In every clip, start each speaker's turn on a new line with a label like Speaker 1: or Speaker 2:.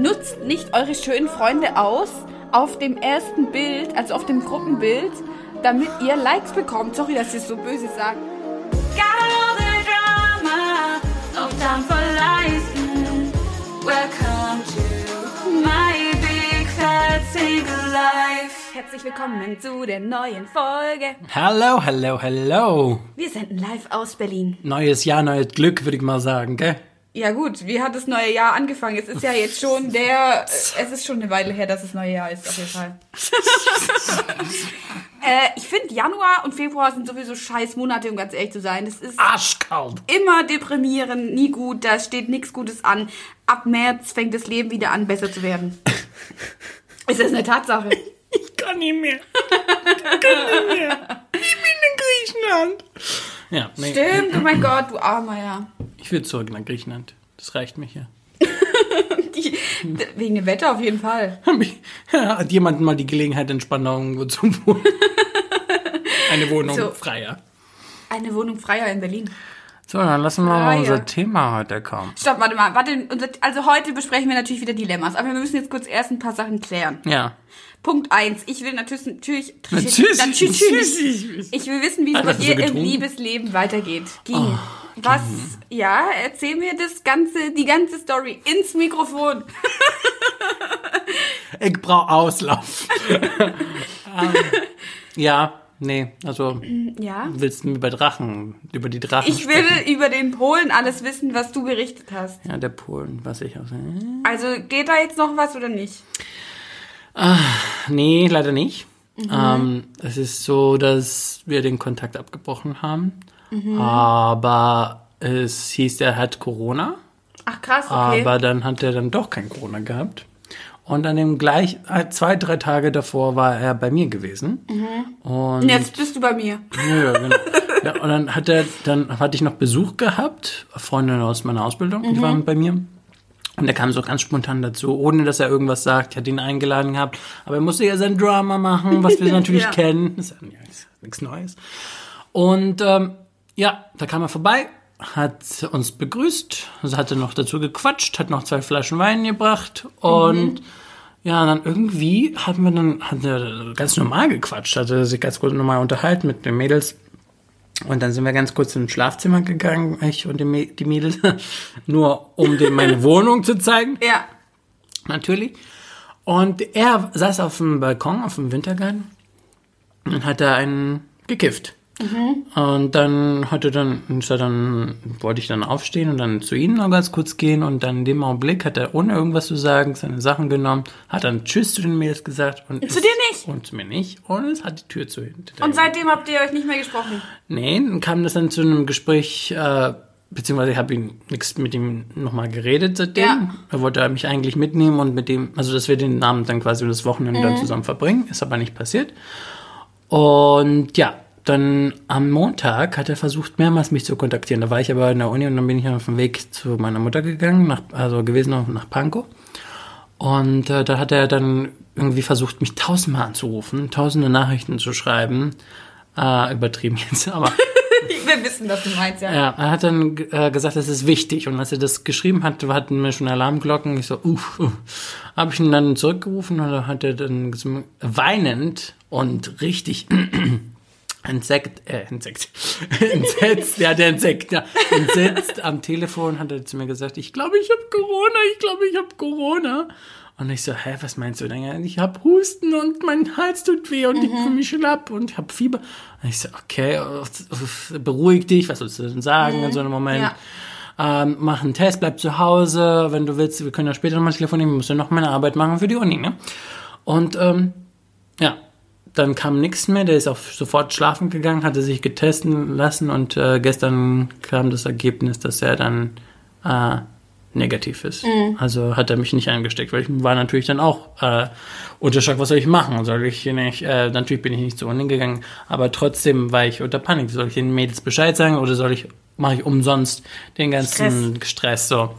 Speaker 1: Nutzt nicht eure schönen Freunde aus auf dem ersten Bild, also auf dem Gruppenbild, damit ihr Likes bekommt. Sorry, dass ich es so böse sage. Herzlich willkommen zu der neuen Folge.
Speaker 2: Hallo, hallo, hallo.
Speaker 1: Wir senden live aus Berlin.
Speaker 2: Neues Jahr, neues Glück, würde ich mal sagen, gell?
Speaker 1: Ja gut, wie hat das neue Jahr angefangen? Es ist ja jetzt schon der, es ist schon eine Weile her, dass das neue Jahr ist, auf jeden Fall. äh, ich finde Januar und Februar sind sowieso scheiß Monate, um ganz ehrlich zu sein. Das ist
Speaker 2: Arschkalt.
Speaker 1: immer deprimierend, nie gut, da steht nichts Gutes an. Ab März fängt das Leben wieder an, besser zu werden. ist das eine Tatsache?
Speaker 2: Ich kann nicht mehr. Ich kann nicht mehr. Ich bin in Griechenland. Ja, nee.
Speaker 1: Stimmt, oh mein Gott, du armer, ja.
Speaker 2: Ich will zurück nach Griechenland. Das reicht mir hier.
Speaker 1: Die, wegen dem Wetter auf jeden Fall.
Speaker 2: Hat jemand mal die Gelegenheit, in Spandau irgendwo zu wohnen? Eine Wohnung
Speaker 1: So.
Speaker 2: freier.
Speaker 1: Eine Wohnung freier in Berlin.
Speaker 2: So, dann lassen wir mal unser Thema heute kommen.
Speaker 1: Stopp, warte mal. Warte, unser- also heute besprechen wir natürlich wieder Dilemmas, aber wir müssen jetzt kurz erst ein paar Sachen klären.
Speaker 2: Ja.
Speaker 1: Punkt eins. Ich will natürlich, natürlich,
Speaker 2: Natürlich,
Speaker 1: natürlich, ich will wissen, wie es bei dir im? Liebesleben weitergeht. Ging.
Speaker 2: Oh,
Speaker 1: Was, ja, erzähl mir das ganze, die ganze Story ins Mikrofon.
Speaker 2: Ich brauche Auslauf. ähm, ja, nee, also
Speaker 1: Ja.
Speaker 2: willst du mir über Drachen, über die Drachen
Speaker 1: Ich will
Speaker 2: sprechen?
Speaker 1: über den Polen alles wissen, was du berichtet hast.
Speaker 2: Ja, der Polen, was ich auch.
Speaker 1: Also geht da jetzt noch was oder nicht?
Speaker 2: Nee, leider nicht. Ähm, es ist so, dass wir den Kontakt abgebrochen haben. Aber es hieß, er hat Corona.
Speaker 1: Ach krass, okay.
Speaker 2: Aber dann hat er dann doch kein Corona gehabt. Und an dem gleich, äh, zwei, drei Tage davor war er bei mir gewesen. Und
Speaker 1: Und jetzt bist du bei mir.
Speaker 2: Ja, ja, genau. Ja, und dann hat er, dann hatte ich noch Besuch gehabt, Freundinnen aus meiner Ausbildung, die waren bei mir. Und er kam so ganz spontan dazu, ohne dass er irgendwas sagt. Ich hatte ihn eingeladen gehabt, aber er musste ja sein Drama machen, was wir natürlich
Speaker 1: Ja.
Speaker 2: kennen. Das ist ja nichts- Neues. Und ähm, ja, da kam er vorbei, hat uns begrüßt, also hatte noch dazu gequatscht, hat noch zwei Flaschen Wein gebracht und ja, dann irgendwie haben wir dann, hat er ganz normal gequatscht, hatte sich ganz kurz normal unterhalten mit den Mädels. Und dann sind wir ganz kurz ins Schlafzimmer gegangen, ich und die, die Mädels, nur um dem meine Wohnung zu zeigen,
Speaker 1: Ja.
Speaker 2: natürlich. Und er saß auf dem Balkon, auf dem Wintergarten und hat da einen gekifft. Und dann hatte dann, dann, wollte ich dann aufstehen und dann zu ihnen noch ganz kurz gehen und dann in dem Augenblick hat er, ohne irgendwas zu sagen, seine Sachen genommen, hat dann Tschüss zu den Mädels gesagt und
Speaker 1: Zu
Speaker 2: ist-
Speaker 1: dir nicht?
Speaker 2: Und zu mir nicht. Und es hat die Tür zu hinter
Speaker 1: Und seitdem habt ihr euch nicht mehr gesprochen.
Speaker 2: Nee, dann kam das dann zu einem Gespräch, äh, beziehungsweise ich habe ihn nichts mit ihm nochmal geredet seitdem.
Speaker 1: Ja.
Speaker 2: Er wollte mich eigentlich mitnehmen und mit dem, also dass wir den Abend dann quasi das Wochenende
Speaker 1: Mhm.
Speaker 2: dann zusammen verbringen, ist aber nicht passiert. Und ja, dann am Montag hat er versucht, mehrmals mich zu kontaktieren. Da war ich aber in der Uni und dann bin ich auf dem Weg zu meiner Mutter gegangen, nach, also gewesen nach- Pankow. Und äh, da hat er dann irgendwie versucht, mich tausendmal anzurufen, tausende Nachrichten zu schreiben. Äh, übertrieben jetzt, aber
Speaker 1: Wir wissen, was du meinst, ja.
Speaker 2: ja, er hat dann äh, gesagt, das ist wichtig. Und als er das geschrieben hat, hatten wir schon Alarmglocken. Ich so, uff, uff. Habe ich ihn dann zurückgerufen und dann hat er dann weinend und richtig entsetzt, äh, entsetzt, entsetzt, ja, der entsetzt, ja, entsetzt am Telefon hat er zu mir gesagt, ich glaube, ich habe Corona, ich glaube, ich habe Corona. Und ich so, hä, was meinst du denn? Ja, Ich habe Husten und mein Hals tut weh und ich fühle mich schlapp und ich habe Fieber. Und ich so, okay, beruhig dich, was sollst du denn sagen in so einem Moment? Ähm, mach einen Test, bleib zu Hause, wenn du willst, wir können ja später nochmal telefonieren, ich muss ja noch meine Arbeit machen für die Uni, ne? Und ähm, ja, dann kam nichts mehr, der ist auch sofort schlafen gegangen, hatte sich getesten lassen und äh, gestern kam das Ergebnis, dass er dann äh, negativ ist. Also hat er mich nicht angesteckt, weil ich war natürlich dann auch äh, unter Schock, was soll ich machen? Soll ich nicht, äh, natürlich bin ich nicht zur Uni gegangen, aber trotzdem war ich unter Panik. Soll ich den Mädels Bescheid sagen oder soll ich, mache ich umsonst den ganzen Stress, so?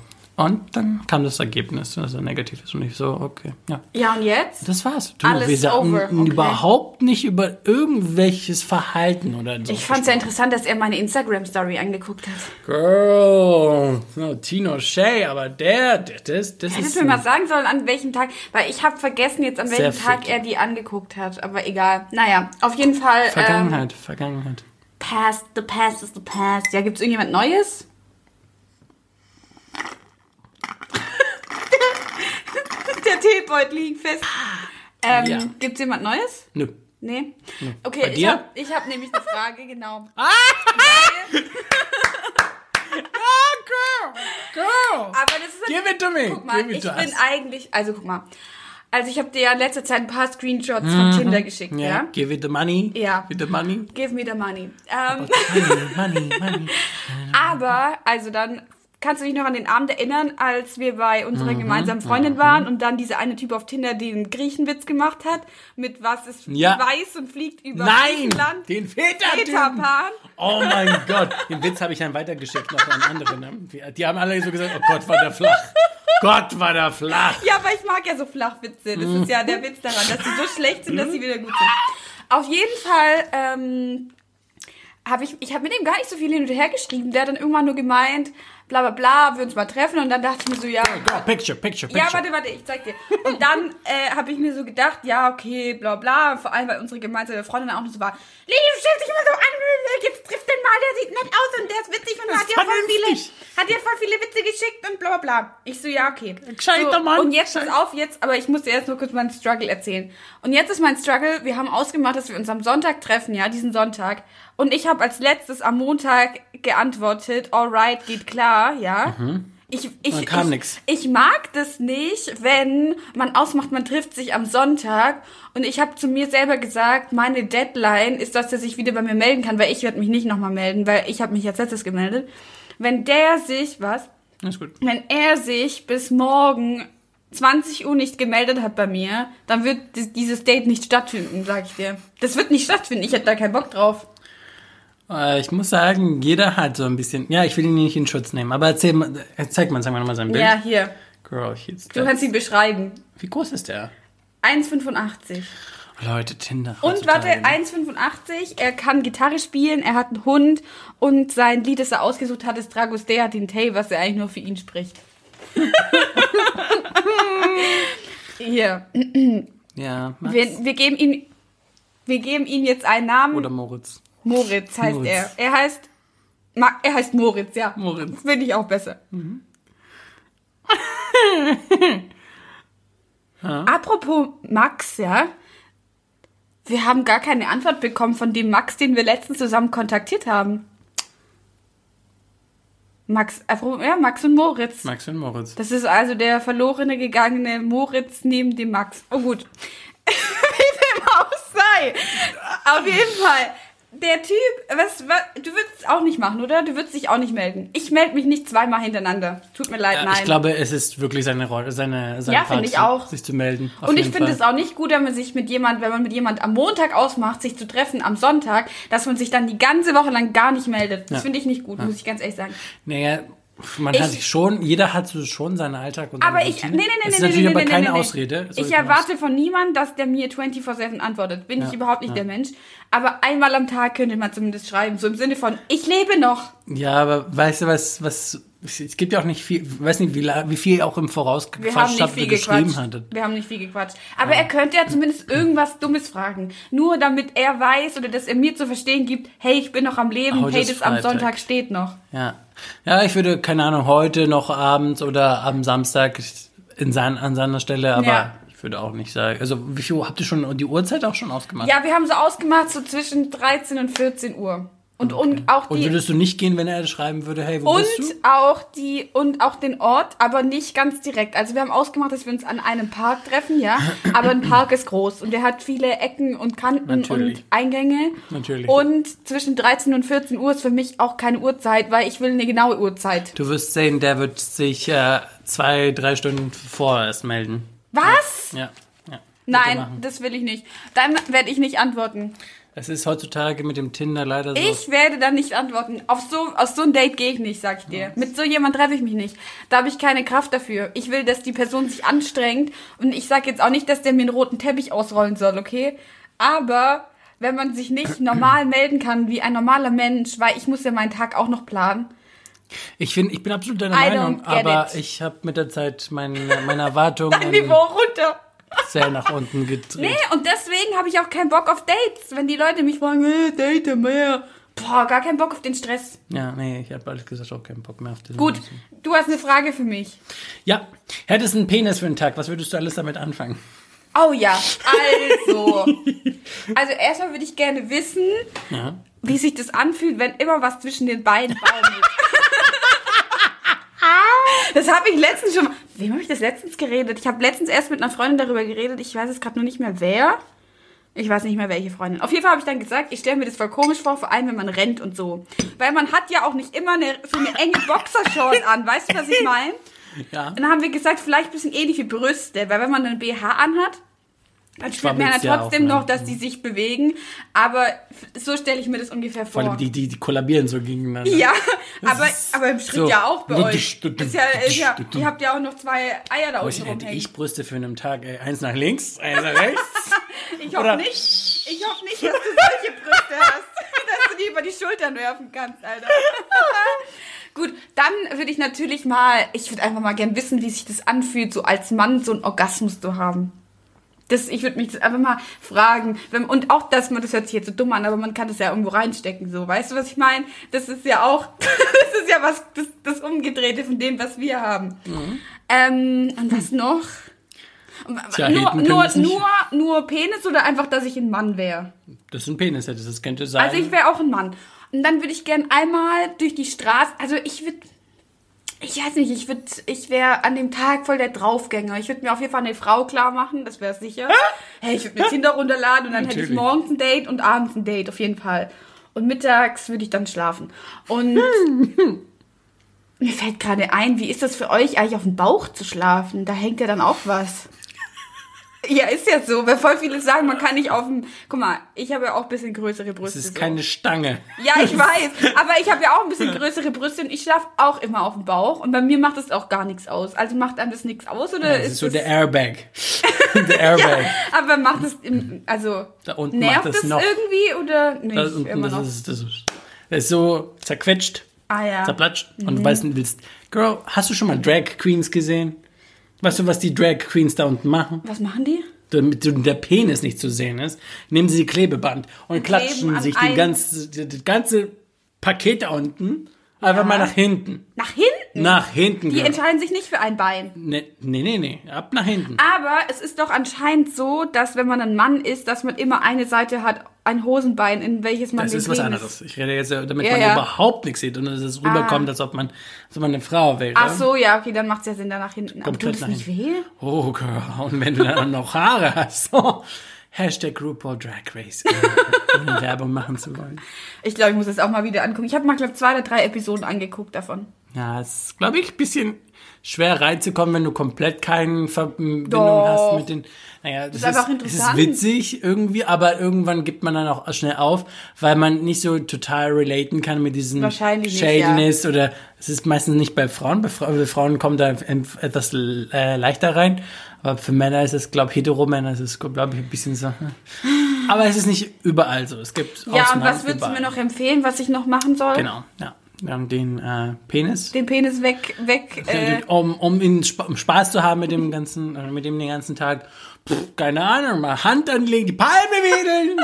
Speaker 2: Und dann kam das Ergebnis, also negativ ist und ich so, okay, ja.
Speaker 1: Ja, und jetzt?
Speaker 2: Das war's. Du,
Speaker 1: Alles
Speaker 2: wir
Speaker 1: over, okay.
Speaker 2: überhaupt nicht über irgendwelches Verhalten oder so.
Speaker 1: Ich fand es ja interessant, dass er meine Instagram-Story angeguckt hat.
Speaker 2: Girl, no, Tino Shay, aber der, der das, das
Speaker 1: Hättest
Speaker 2: ist
Speaker 1: du mir mal sagen sollen, an welchem Tag, weil ich habe vergessen jetzt, an welchem Tag
Speaker 2: fit.
Speaker 1: er die angeguckt hat, aber egal. Naja, auf jeden Fall. Ähm,
Speaker 2: Vergangenheit, Vergangenheit.
Speaker 1: past, the past is the past. Ja, gibt's irgendjemand Neues? Der Teebeutel liegt fest. Ähm,
Speaker 2: Ja.
Speaker 1: Gibt's jemand Neues?
Speaker 2: Nö.
Speaker 1: Nee? Okay,
Speaker 2: Bei
Speaker 1: ich habe hab nämlich eine Frage, genau.
Speaker 2: Girl!
Speaker 1: Aber das ist
Speaker 2: Give it to me.
Speaker 1: Guck mal, ich bin
Speaker 2: us.
Speaker 1: eigentlich, also guck mal. Also ich habe dir ja in letzter Zeit ein paar Screenshots von Tinder geschickt,
Speaker 2: Mhm. Ja, give it the money.
Speaker 1: Ja.
Speaker 2: Give the money.
Speaker 1: Give me the money. Ähm,
Speaker 2: Money, money, money.
Speaker 1: aber, also dann kannst du dich noch an den Abend erinnern, als wir bei
Speaker 2: Mhm,
Speaker 1: unserer gemeinsamen Freundin waren und dann dieser eine Typ auf Tinder den Griechenwitz gemacht hat, mit was ist
Speaker 2: Ja.
Speaker 1: weiß und fliegt über
Speaker 2: Nein!
Speaker 1: Griechenland.
Speaker 2: Den Peter!
Speaker 1: Peter Pan.
Speaker 2: Oh mein Gott, den Witz habe ich dann weitergeschickt noch an andere. Ne? Die- haben alle so gesagt, oh Gott, war der flach. Gott, war der flach.
Speaker 1: Ja, aber ich mag ja so Flachwitze. Das ist ja der Witz daran, dass sie so schlecht sind, dass sie wieder gut sind. Auf jeden Fall ähm, habe ich, ich habe mit ihm gar nicht so viel hin und her geschrieben. Der hat dann irgendwann nur gemeint, bla bla bla, wir uns mal treffen. Und dann dachte ich mir so, ja,
Speaker 2: Go, picture, picture, picture.
Speaker 1: ja, warte, warte, ich zeig dir. Und dann äh, habe ich mir so gedacht, ja, okay, bla bla. Vor allem, weil unsere gemeinsame Freundin auch noch so war, Lieb, stellt sich immer so an, jetzt trifft den mal, der sieht nett aus und der ist witzig und
Speaker 2: Das
Speaker 1: hat ja voll viele, hat ja voll viele Witze geschickt und bla bla bla. Ich so, ja, okay.
Speaker 2: Gescheiter
Speaker 1: so,
Speaker 2: Mann.
Speaker 1: Und jetzt pass auf, jetzt, aber ich musste erst nur kurz meinen Struggle erzählen. Und jetzt ist mein Struggle, wir haben ausgemacht, dass wir uns am Sonntag treffen, ja, diesen Sonntag. Und ich habe als letztes am Montag geantwortet, alright, geht klar, ja. Ich, ich, ich,
Speaker 2: nix.
Speaker 1: ich mag das nicht, wenn man ausmacht, man trifft sich am Sonntag und ich habe zu mir selber gesagt, meine Deadline ist, dass er sich wieder bei mir melden kann, weil ich werde mich nicht nochmal melden, weil ich habe mich jetzt letztes gemeldet. Wenn der sich, was?
Speaker 2: Ist gut.
Speaker 1: Wenn er sich bis morgen 20 Uhr nicht gemeldet hat bei mir, dann wird di- dieses Date nicht stattfinden, sag ich dir. Das wird nicht stattfinden, ich hätte da keinen Bock drauf.
Speaker 2: Äh, Ich muss sagen, jeder hat so ein bisschen. Ja, ich will ihn nicht in Schutz nehmen, aber erzähl mal, äh, zeig mal, sag mal nochmal sein Bild.
Speaker 1: Ja, hier.
Speaker 2: Girl, jetzt.
Speaker 1: Du kannst ihn beschreiben.
Speaker 2: Wie groß ist der?
Speaker 1: 1,85.
Speaker 2: Leute, Tinder.
Speaker 1: Und warte,
Speaker 2: heutzutage.
Speaker 1: 1,85. Er kann Gitarre spielen, er hat einen Hund und sein Lied, das er ausgesucht hat, ist Dragos Dea Tay, was er eigentlich nur für ihn spricht. Hier.
Speaker 2: Ja, Max
Speaker 1: Wir, wir geben ihm. Wir geben ihm jetzt einen Namen.
Speaker 2: oder Moritz.
Speaker 1: Moritz heißt
Speaker 2: Moritz.
Speaker 1: er. Er heißt. Er heißt Moritz, ja.
Speaker 2: Moritz.
Speaker 1: Finde ich auch besser. Apropos Max, ja. Wir haben gar keine Antwort bekommen von dem Max, den wir letztens zusammen kontaktiert haben. Max, ja, Max und Moritz.
Speaker 2: Max und Moritz.
Speaker 1: Das ist also der verlorene gegangene Moritz neben dem Max. Oh gut. Wie dem auch sei. Auf jeden Fall. Der Typ, was, was, du würdest es auch nicht machen, oder? Du würdest dich auch nicht melden. Ich melde mich nicht zweimal hintereinander. Tut mir leid,
Speaker 2: Ja,
Speaker 1: nein.
Speaker 2: ich glaube, es ist wirklich seine Rolle, seine, sein
Speaker 1: Ja,
Speaker 2: Part,
Speaker 1: ich auch.
Speaker 2: sich zu melden.
Speaker 1: und ich finde es auch nicht gut, wenn man sich mit jemand, wenn man mit jemand am Montag ausmacht, sich zu treffen am Sonntag, dass man sich dann die ganze Woche lang gar nicht meldet. Das
Speaker 2: Ja.
Speaker 1: finde ich nicht gut, muss ich ganz ehrlich sagen.
Speaker 2: Naja, man
Speaker 1: Ich-
Speaker 2: hat sich schon, jeder hat so schon seinen Alltag und seine
Speaker 1: Aber ich, nee, nee, nee, nee,
Speaker 2: ist
Speaker 1: nee,
Speaker 2: natürlich
Speaker 1: nee,
Speaker 2: aber
Speaker 1: nee,
Speaker 2: keine
Speaker 1: nee.
Speaker 2: Ausrede. so
Speaker 1: Ich erwarte von niemandem, dass der mir 24-7 antwortet. Bin ich überhaupt nicht der Mensch. Aber einmal am Tag könnte man zumindest schreiben. So im Sinne von, ich lebe noch.
Speaker 2: Ja, aber weißt du, was, was, es gibt ja auch nicht viel, weiß nicht, wie, wie viel auch im Voraus
Speaker 1: Wir haben nicht viel
Speaker 2: geschrieben hattet.
Speaker 1: Wir haben nicht viel gequatscht. Aber er könnte ja zumindest irgendwas Dummes fragen. Nur damit er weiß oder dass er mir zu verstehen gibt, hey, ich bin noch am Leben,
Speaker 2: Heute
Speaker 1: hey, das am. Sonntag steht noch.
Speaker 2: Ja. Ja, ich würde, keine Ahnung, heute noch abends oder am Samstag in sein, an seiner Stelle, aber
Speaker 1: Ja.
Speaker 2: ich würde auch nicht sagen. Also, wie viel habt ihr schon die Uhrzeit auch schon ausgemacht?
Speaker 1: Ja, wir haben so ausgemacht, so zwischen 13 und 14 Uhr. Und, und auch
Speaker 2: Und
Speaker 1: die.
Speaker 2: würdest du nicht gehen, wenn er schreiben würde, hey, wo
Speaker 1: Und
Speaker 2: bist du?
Speaker 1: auch die und auch den Ort, aber nicht ganz direkt. Also wir haben ausgemacht, dass wir uns an einem Park treffen, ja. Aber ein Park ist groß und der hat viele Ecken und Kanten
Speaker 2: Natürlich.
Speaker 1: und Eingänge.
Speaker 2: Natürlich.
Speaker 1: Und zwischen 13 und 14 Uhr ist für mich auch keine Uhrzeit, weil ich will eine genaue Uhrzeit.
Speaker 2: Du wirst sehen, der wird sich äh, zwei, drei Stunden vorher erst melden.
Speaker 1: Was?
Speaker 2: Ja. ja.
Speaker 1: Nein,
Speaker 2: machen.
Speaker 1: das will ich nicht. Dann werde ich nicht antworten.
Speaker 2: Es ist heutzutage mit dem Tinder leider so.
Speaker 1: Ich werde dann nicht antworten. Auf so, aus so ein Date gehe ich nicht, sag ich dir. Mit so jemand treffe ich mich nicht. Da habe ich keine Kraft dafür. Ich will, dass die Person sich anstrengt. Und ich sage jetzt auch nicht, dass der mir einen roten Teppich ausrollen soll, okay? Aber wenn man sich nicht normal melden kann wie ein normaler Mensch, weil ich muss ja meinen Tag auch noch planen.
Speaker 2: Ich, find, ich bin absolut deiner
Speaker 1: I
Speaker 2: Meinung, aber
Speaker 1: it.
Speaker 2: ich habe mit der Zeit meine, meine Erwartungen
Speaker 1: Dein Niveau runter.
Speaker 2: Sehr nach unten gedreht.
Speaker 1: Nee, und deswegen habe ich auch keinen Bock auf Dates. Wenn die Leute mich fragen, äh, date mehr. Boah, gar keinen Bock auf den Stress.
Speaker 2: Ja, nee, ich habe ehrlich gesagt auch keinen Bock mehr auf den.
Speaker 1: Gut, du hast eine Frage für mich.
Speaker 2: Ja, hättest einen Penis für einen Tag, was würdest du alles damit anfangen?
Speaker 1: Oh ja, also. Also erstmal würde ich gerne wissen,
Speaker 2: Ja.
Speaker 1: wie sich das anfühlt, wenn immer was zwischen den Beinen baumelt. Das habe ich letztens schon. Wem habe ich das letztens geredet? Ich habe letztens erst mit einer Freundin darüber geredet. Ich weiß jetzt gerade nur nicht mehr wer. Ich weiß nicht mehr welche Freundin. Auf jeden Fall habe ich dann gesagt, ich stelle mir das voll komisch vor, vor allem wenn man rennt und so. Weil man hat ja auch nicht immer eine, so eine enge Boxershort an. Weißt du, was ich meine?
Speaker 2: Ja.
Speaker 1: Dann haben wir gesagt, vielleicht ein bisschen ähnlich wie Brüste, weil wenn man einen BH anhat, dann spürt man ja trotzdem
Speaker 2: auch, ne?
Speaker 1: noch, dass die sich bewegen. Aber so stelle ich mir das ungefähr
Speaker 2: Vor
Speaker 1: vor.
Speaker 2: allem die, die, die kollabieren so gegeneinander.
Speaker 1: ja, aber, aber im Schritt
Speaker 2: so.
Speaker 1: ja auch bei euch. Ist ja, ist ja, ihr habt ja auch noch zwei Eier da unten
Speaker 2: hätte
Speaker 1: rumhängen.
Speaker 2: ich Brüste für einen Tag, ey, eins nach links, eins nach rechts.
Speaker 1: Ich hoffe nicht, ich hoffe nicht, dass du solche Brüste hast, dass du die über die Schultern werfen kannst, Alter. Gut, dann würde ich natürlich mal, ich würde einfach mal gern wissen, wie sich das anfühlt, so als Mann so einen Orgasmus zu haben. Das, ich würde mich das einfach mal fragen. Wenn, und auch, dass man, das hört sich jetzt so dumm an, aber man kann das ja irgendwo reinstecken, so. Weißt du, was ich meine? Das ist ja auch, das ist ja was, das, das Umgedrehte von dem, was wir haben. Ähm, und was noch?
Speaker 2: Tja,
Speaker 1: nur, nur, nur, nur Penis oder einfach, dass ich ein Mann wäre?
Speaker 2: Das ist ein Penis, hätte das könnte sein.
Speaker 1: Also ich wäre auch ein Mann. Und dann würde ich gern einmal durch die Straße, also ich würde, ich weiß nicht, ich würde, ich wäre an dem Tag voll der Draufgänger. Ich würde mir auf jeden Fall eine Frau klar machen, das wäre sicher. Hey, ich würde mir Tinder runterladen und dann hätte ich
Speaker 2: Natürlich.
Speaker 1: morgens ein Date und abends ein Date, auf jeden Fall. Und mittags würde ich dann schlafen. Und mir fällt gerade ein, wie ist das für euch eigentlich auf dem Bauch zu schlafen? Da hängt ja dann auch was. Ja, ist ja so, weil voll viele sagen, man kann nicht auf dem. Guck mal, ich habe ja auch ein bisschen größere Brüste.
Speaker 2: das ist
Speaker 1: so.
Speaker 2: keine Stange.
Speaker 1: Ja, ich weiß. Aber ich habe ja auch ein bisschen größere Brüste und ich schlafe auch immer auf dem Bauch. Und bei mir macht das auch gar nichts aus. Also macht einem das nichts aus oder
Speaker 2: Das
Speaker 1: ist
Speaker 2: ist so
Speaker 1: das,
Speaker 2: der Airbag. der Airbag.
Speaker 1: Aber macht es im, also
Speaker 2: Da unten
Speaker 1: nervt
Speaker 2: es noch.
Speaker 1: irgendwie oder nicht
Speaker 2: Das, unten,
Speaker 1: immer
Speaker 2: das,
Speaker 1: noch?
Speaker 2: ist, das, ist, das ist so zerquetscht,
Speaker 1: ah ja. Mhm.
Speaker 2: zerplatscht und du weißt nicht, willst. Girl, hast du schon mal Drag Queens gesehen? Weißt du, was die Drag Queens da unten machen?
Speaker 1: Was machen die?
Speaker 2: damit der Penis nicht zu sehen ist, nehmen sie Klebeband und
Speaker 1: kleben
Speaker 2: klatschen sich die ganze, das ganze Paket da unten einfach mal nach hinten.
Speaker 1: Nach hinten?
Speaker 2: Nach hinten.
Speaker 1: Die entscheiden sich nicht für ein Bein.
Speaker 2: Nee, nee, nee, nee, ab nach hinten.
Speaker 1: Aber es ist doch anscheinend so, dass wenn man ein Mann ist, dass man immer eine Seite hat, ein Hosenbein, in welches man
Speaker 2: Das ist was anderes. Ich rede jetzt, damit
Speaker 1: Ja,
Speaker 2: man
Speaker 1: ja. Ah.
Speaker 2: überhaupt nichts sieht und dass es rüberkommt, als ob man, als ob man eine Frau will.
Speaker 1: Ach so, ja, okay, dann macht es ja Sinn, da nach hinten. Aber tut es nicht weh?
Speaker 2: Oh, girl. Und wenn du dann noch Haare hast. So. Hashtag RuPaul Drag Race. äh, ohne Werbung machen zu wollen.
Speaker 1: Ich glaube, ich muss das auch mal wieder angucken. Ich habe mal, glaube zwei oder drei Episoden angeguckt davon.
Speaker 2: Ja, es ist, glaube ich, ein bisschen schwer reinzukommen, wenn du komplett keine Verbindung
Speaker 1: Doch.
Speaker 2: hast mit den. Naja, das
Speaker 1: ist einfach
Speaker 2: es ist
Speaker 1: interessant.
Speaker 2: witzig irgendwie, aber irgendwann gibt man dann auch schnell auf, weil man nicht so total relaten kann mit diesen
Speaker 1: Wahrscheinlich nicht,
Speaker 2: Shadiness oder es ist meistens nicht bei Frauen. Bei, bei Frauen kommt da etwas äh, leichter rein, aber für Männer ist es, glaube ich, Hetero-Männer ist es, glaube ich, ein bisschen so. hm. Aber es ist nicht überall so. Es gibt
Speaker 1: Ja, und
Speaker 2: Ausnahmen
Speaker 1: was würdest du mir noch empfehlen, was ich noch machen soll?
Speaker 2: Genau, ja. Wir haben den äh, Penis.
Speaker 1: Den Penis weg, weg. Äh,
Speaker 2: um, um ihn Sp um Spaß zu haben mit dem ganzen, äh, mit dem den ganzen Tag, pff, keine Ahnung, mal Hand anlegen, die Palme wedeln.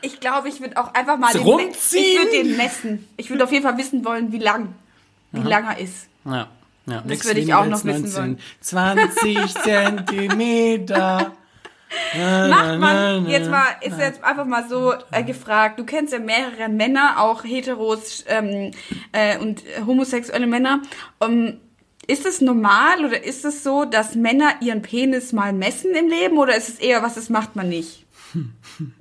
Speaker 1: ich glaube, ich würde auch einfach mal den, ich würde den messen. Ich würde auf jeden Fall wissen wollen, wie lang, wie lang er ist.
Speaker 2: ja, ja.
Speaker 1: Das würde ich auch noch wissen
Speaker 2: 20 Zentimeter.
Speaker 1: Macht man jetzt mal, ist jetzt einfach mal so äh, gefragt. Du kennst ja mehrere Männer, auch Heteros ähm, äh, und homosexuelle Männer. Um, ist es normal oder ist es so, dass Männer ihren Penis mal messen im Leben oder ist es eher was, das macht man nicht?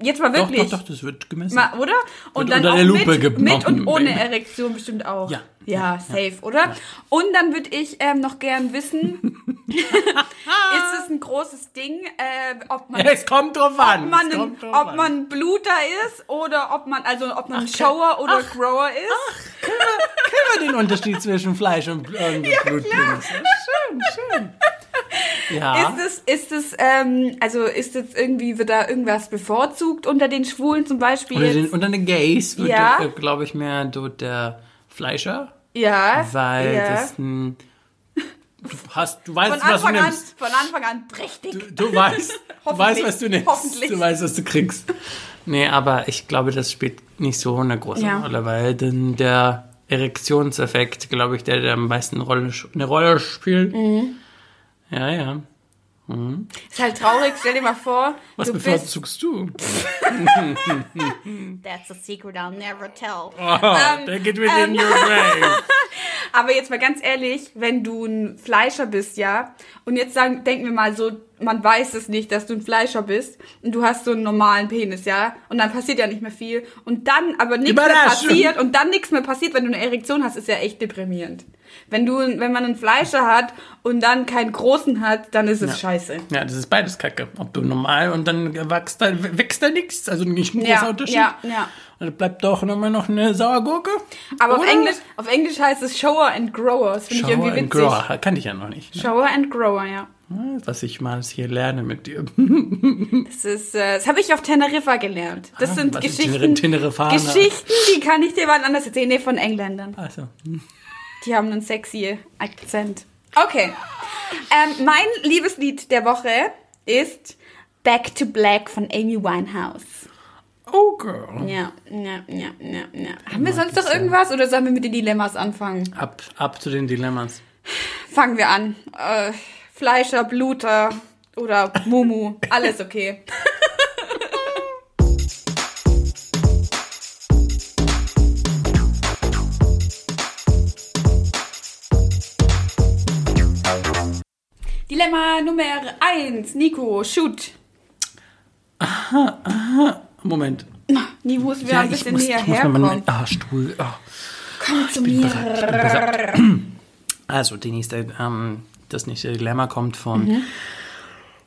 Speaker 1: Jetzt mal
Speaker 2: Doch,
Speaker 1: wirklich.
Speaker 2: doch, doch, das wird gemessen.
Speaker 1: Mal, oder? Und
Speaker 2: Wird
Speaker 1: dann
Speaker 2: unter
Speaker 1: auch
Speaker 2: der Lupe
Speaker 1: mit, mit und ohne. Erektion bestimmt auch.
Speaker 2: Ja.
Speaker 1: Ja, safe, oder? Und dann würde ich ähm, noch gern wissen, ist es ein großes Ding, äh, ob man
Speaker 2: es kommt drauf an.
Speaker 1: ob man, ein, ob
Speaker 2: an.
Speaker 1: man Bluter ist oder ob man, also ob man ein Shower oder Grower ist.
Speaker 2: Kennen wir den Unterschied zwischen Fleisch und, und Blutpenis? Schön, schön. Ja.
Speaker 1: Ist es, ist es, ähm, also ist es irgendwie, wird da irgendwas bevorzugt unter den Schwulen zum Beispiel?
Speaker 2: Unter den,
Speaker 1: jetzt?
Speaker 2: unter den Gays wird,
Speaker 1: Ja.
Speaker 2: äh, glaube ich, mehr dort der Fleischer,
Speaker 1: ja,
Speaker 2: weil
Speaker 1: ja.
Speaker 2: das ein. Du hast, du weißt,
Speaker 1: von
Speaker 2: was du
Speaker 1: Anfang an,
Speaker 2: nimmst.
Speaker 1: von Anfang an prächtig.
Speaker 2: Du, du weißt, du weißt, was du nimmst.
Speaker 1: Hoffentlich.
Speaker 2: Du weißt, was du kriegst. Nee, aber ich glaube, das spielt nicht so eine große
Speaker 1: Ja.
Speaker 2: Rolle, weil denn der Erektionseffekt, glaube ich, der, der am meisten eine Rolle, eine Rolle spielt.
Speaker 1: Mhm.
Speaker 2: Ja, ja.
Speaker 1: Ist halt traurig, stell dir mal vor,
Speaker 2: Was
Speaker 1: du bist,
Speaker 2: bevorzugst du?
Speaker 1: that's a secret I'll never tell.
Speaker 2: Oh, take it within your brain.
Speaker 1: Aber jetzt mal ganz ehrlich, wenn du ein Fleischer bist, ja, und jetzt sagen, denken wir mal so, man weiß es nicht, dass du ein Fleischer bist und du hast so einen normalen Penis, ja, und dann passiert ja nicht mehr viel und dann aber nichts mehr passiert und dann nichts mehr passiert, wenn du eine Erektion hast, ist ja echt deprimierend. Wenn du, wenn man einen Fleischer hat und dann keinen großen hat, dann ist es scheiße.
Speaker 2: Ja, das ist beides Kacke. Ob du normal und dann wächst da, wächst da nichts, also nicht ein großer
Speaker 1: Ja,
Speaker 2: Unterschied.
Speaker 1: ja, ja.
Speaker 2: Und dann bleibt doch immer noch eine Sauergurke.
Speaker 1: Aber auf? Englisch, auf Englisch heißt es Shower and Grower. Das finde ich
Speaker 2: Shower
Speaker 1: irgendwie
Speaker 2: and
Speaker 1: witzig.
Speaker 2: Grower, kannte ich ja noch nicht. Ne?
Speaker 1: Shower and Grower, ja.
Speaker 2: Was ich mal hier lerne mit dir.
Speaker 1: Das ist, äh, das habe ich auf Teneriffa gelernt. Das
Speaker 2: Ah,
Speaker 1: sind Geschichten? Geschichten, die kann ich dir mal anders erzählen. Nee, von Engländern.
Speaker 2: Also,
Speaker 1: Die haben einen sexy Akzent. Okay. Ähm, mein Liebeslied der Woche ist Back to Black von Amy Winehouse.
Speaker 2: oh girl.
Speaker 1: Ja, ja, ja, ja, ja. Haben wir sonst noch irgendwas oder sollen wir mit den Dilemmas anfangen?
Speaker 2: Ab, ab zu den Dilemmas.
Speaker 1: Fangen wir an. Äh, Fleischer, Bluter oder Mumu. Alles okay. Dilemma Nummer 1. Nico, shoot.
Speaker 2: Moment.
Speaker 1: Nie muss wir ein
Speaker 2: ich
Speaker 1: bisschen
Speaker 2: muss,
Speaker 1: näher herkommen.
Speaker 2: ah, Stuhl. Ah.
Speaker 1: Komm zu mir.
Speaker 2: Also, die nächste, ähm, das nächste Dilemma kommt von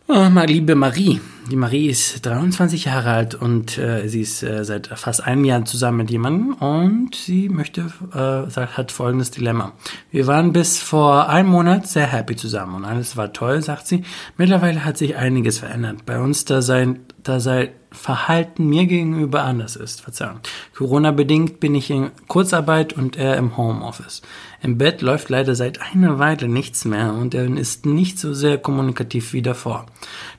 Speaker 2: oh, meine liebe Marie. Die Marie ist 23 Jahre alt und äh, sie ist äh, seit fast einem Jahr zusammen mit jemandem und sie möchte, äh, sagt, hat folgendes Dilemma. Wir waren bis vor einem Monat sehr happy zusammen und alles war toll, sagt sie. Mittlerweile hat sich einiges verändert. Bei uns, da sein, da sein Verhalten mir gegenüber anders ist. Verzeihung. Corona-bedingt bin ich in Kurzarbeit und er im Homeoffice. Im Bett läuft leider seit einer Weile nichts mehr und er ist nicht so sehr kommunikativ wie davor.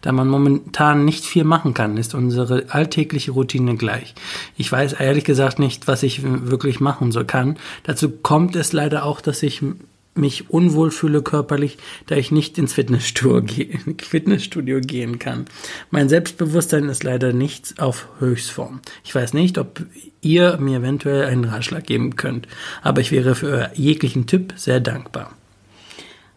Speaker 2: Da man momentan nicht viel machen kann, ist unsere alltägliche Routine gleich. Ich weiß ehrlich gesagt nicht, was ich wirklich machen so kann. Dazu kommt es leider auch, dass ich mich unwohl fühle körperlich, da ich nicht ins Fitnessstudio, ge Fitnessstudio gehen kann. Mein Selbstbewusstsein ist leider nicht auf Höchstform. Ich weiß nicht, ob ihr mir eventuell einen Ratschlag geben könnt, aber ich wäre für jeglichen Tipp sehr dankbar.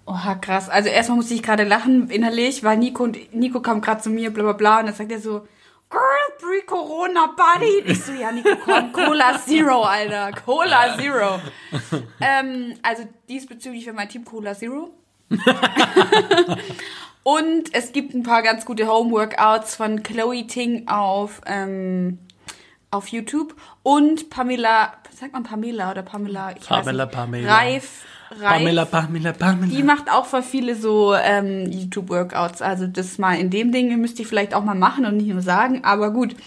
Speaker 1: Oha, krass. Also erstmal musste ich gerade lachen innerlich, weil Nico und Nico kam gerade zu mir, bla bla bla, und dann sagt er so, Girl, pre-Corona Buddy. Ich so, ja, Nico, komm, Cola Zero, Alter. Cola Zero. ähm, also diesbezüglich für mein Team Cola Zero. und es gibt ein paar ganz gute Homeworkouts von Chloe Ting auf, ähm, auf YouTube und Pamela, sagt man Pamela oder Pamela? Ich
Speaker 2: Pamela,
Speaker 1: weiß nicht.
Speaker 2: Pamela.
Speaker 1: Reif, Reif.
Speaker 2: Pamela, Pamela, Pamela.
Speaker 1: Die macht auch voll viele so ähm, YouTube-Workouts. Also das mal in dem Ding müsst ihr vielleicht auch mal machen und nicht nur sagen, aber gut.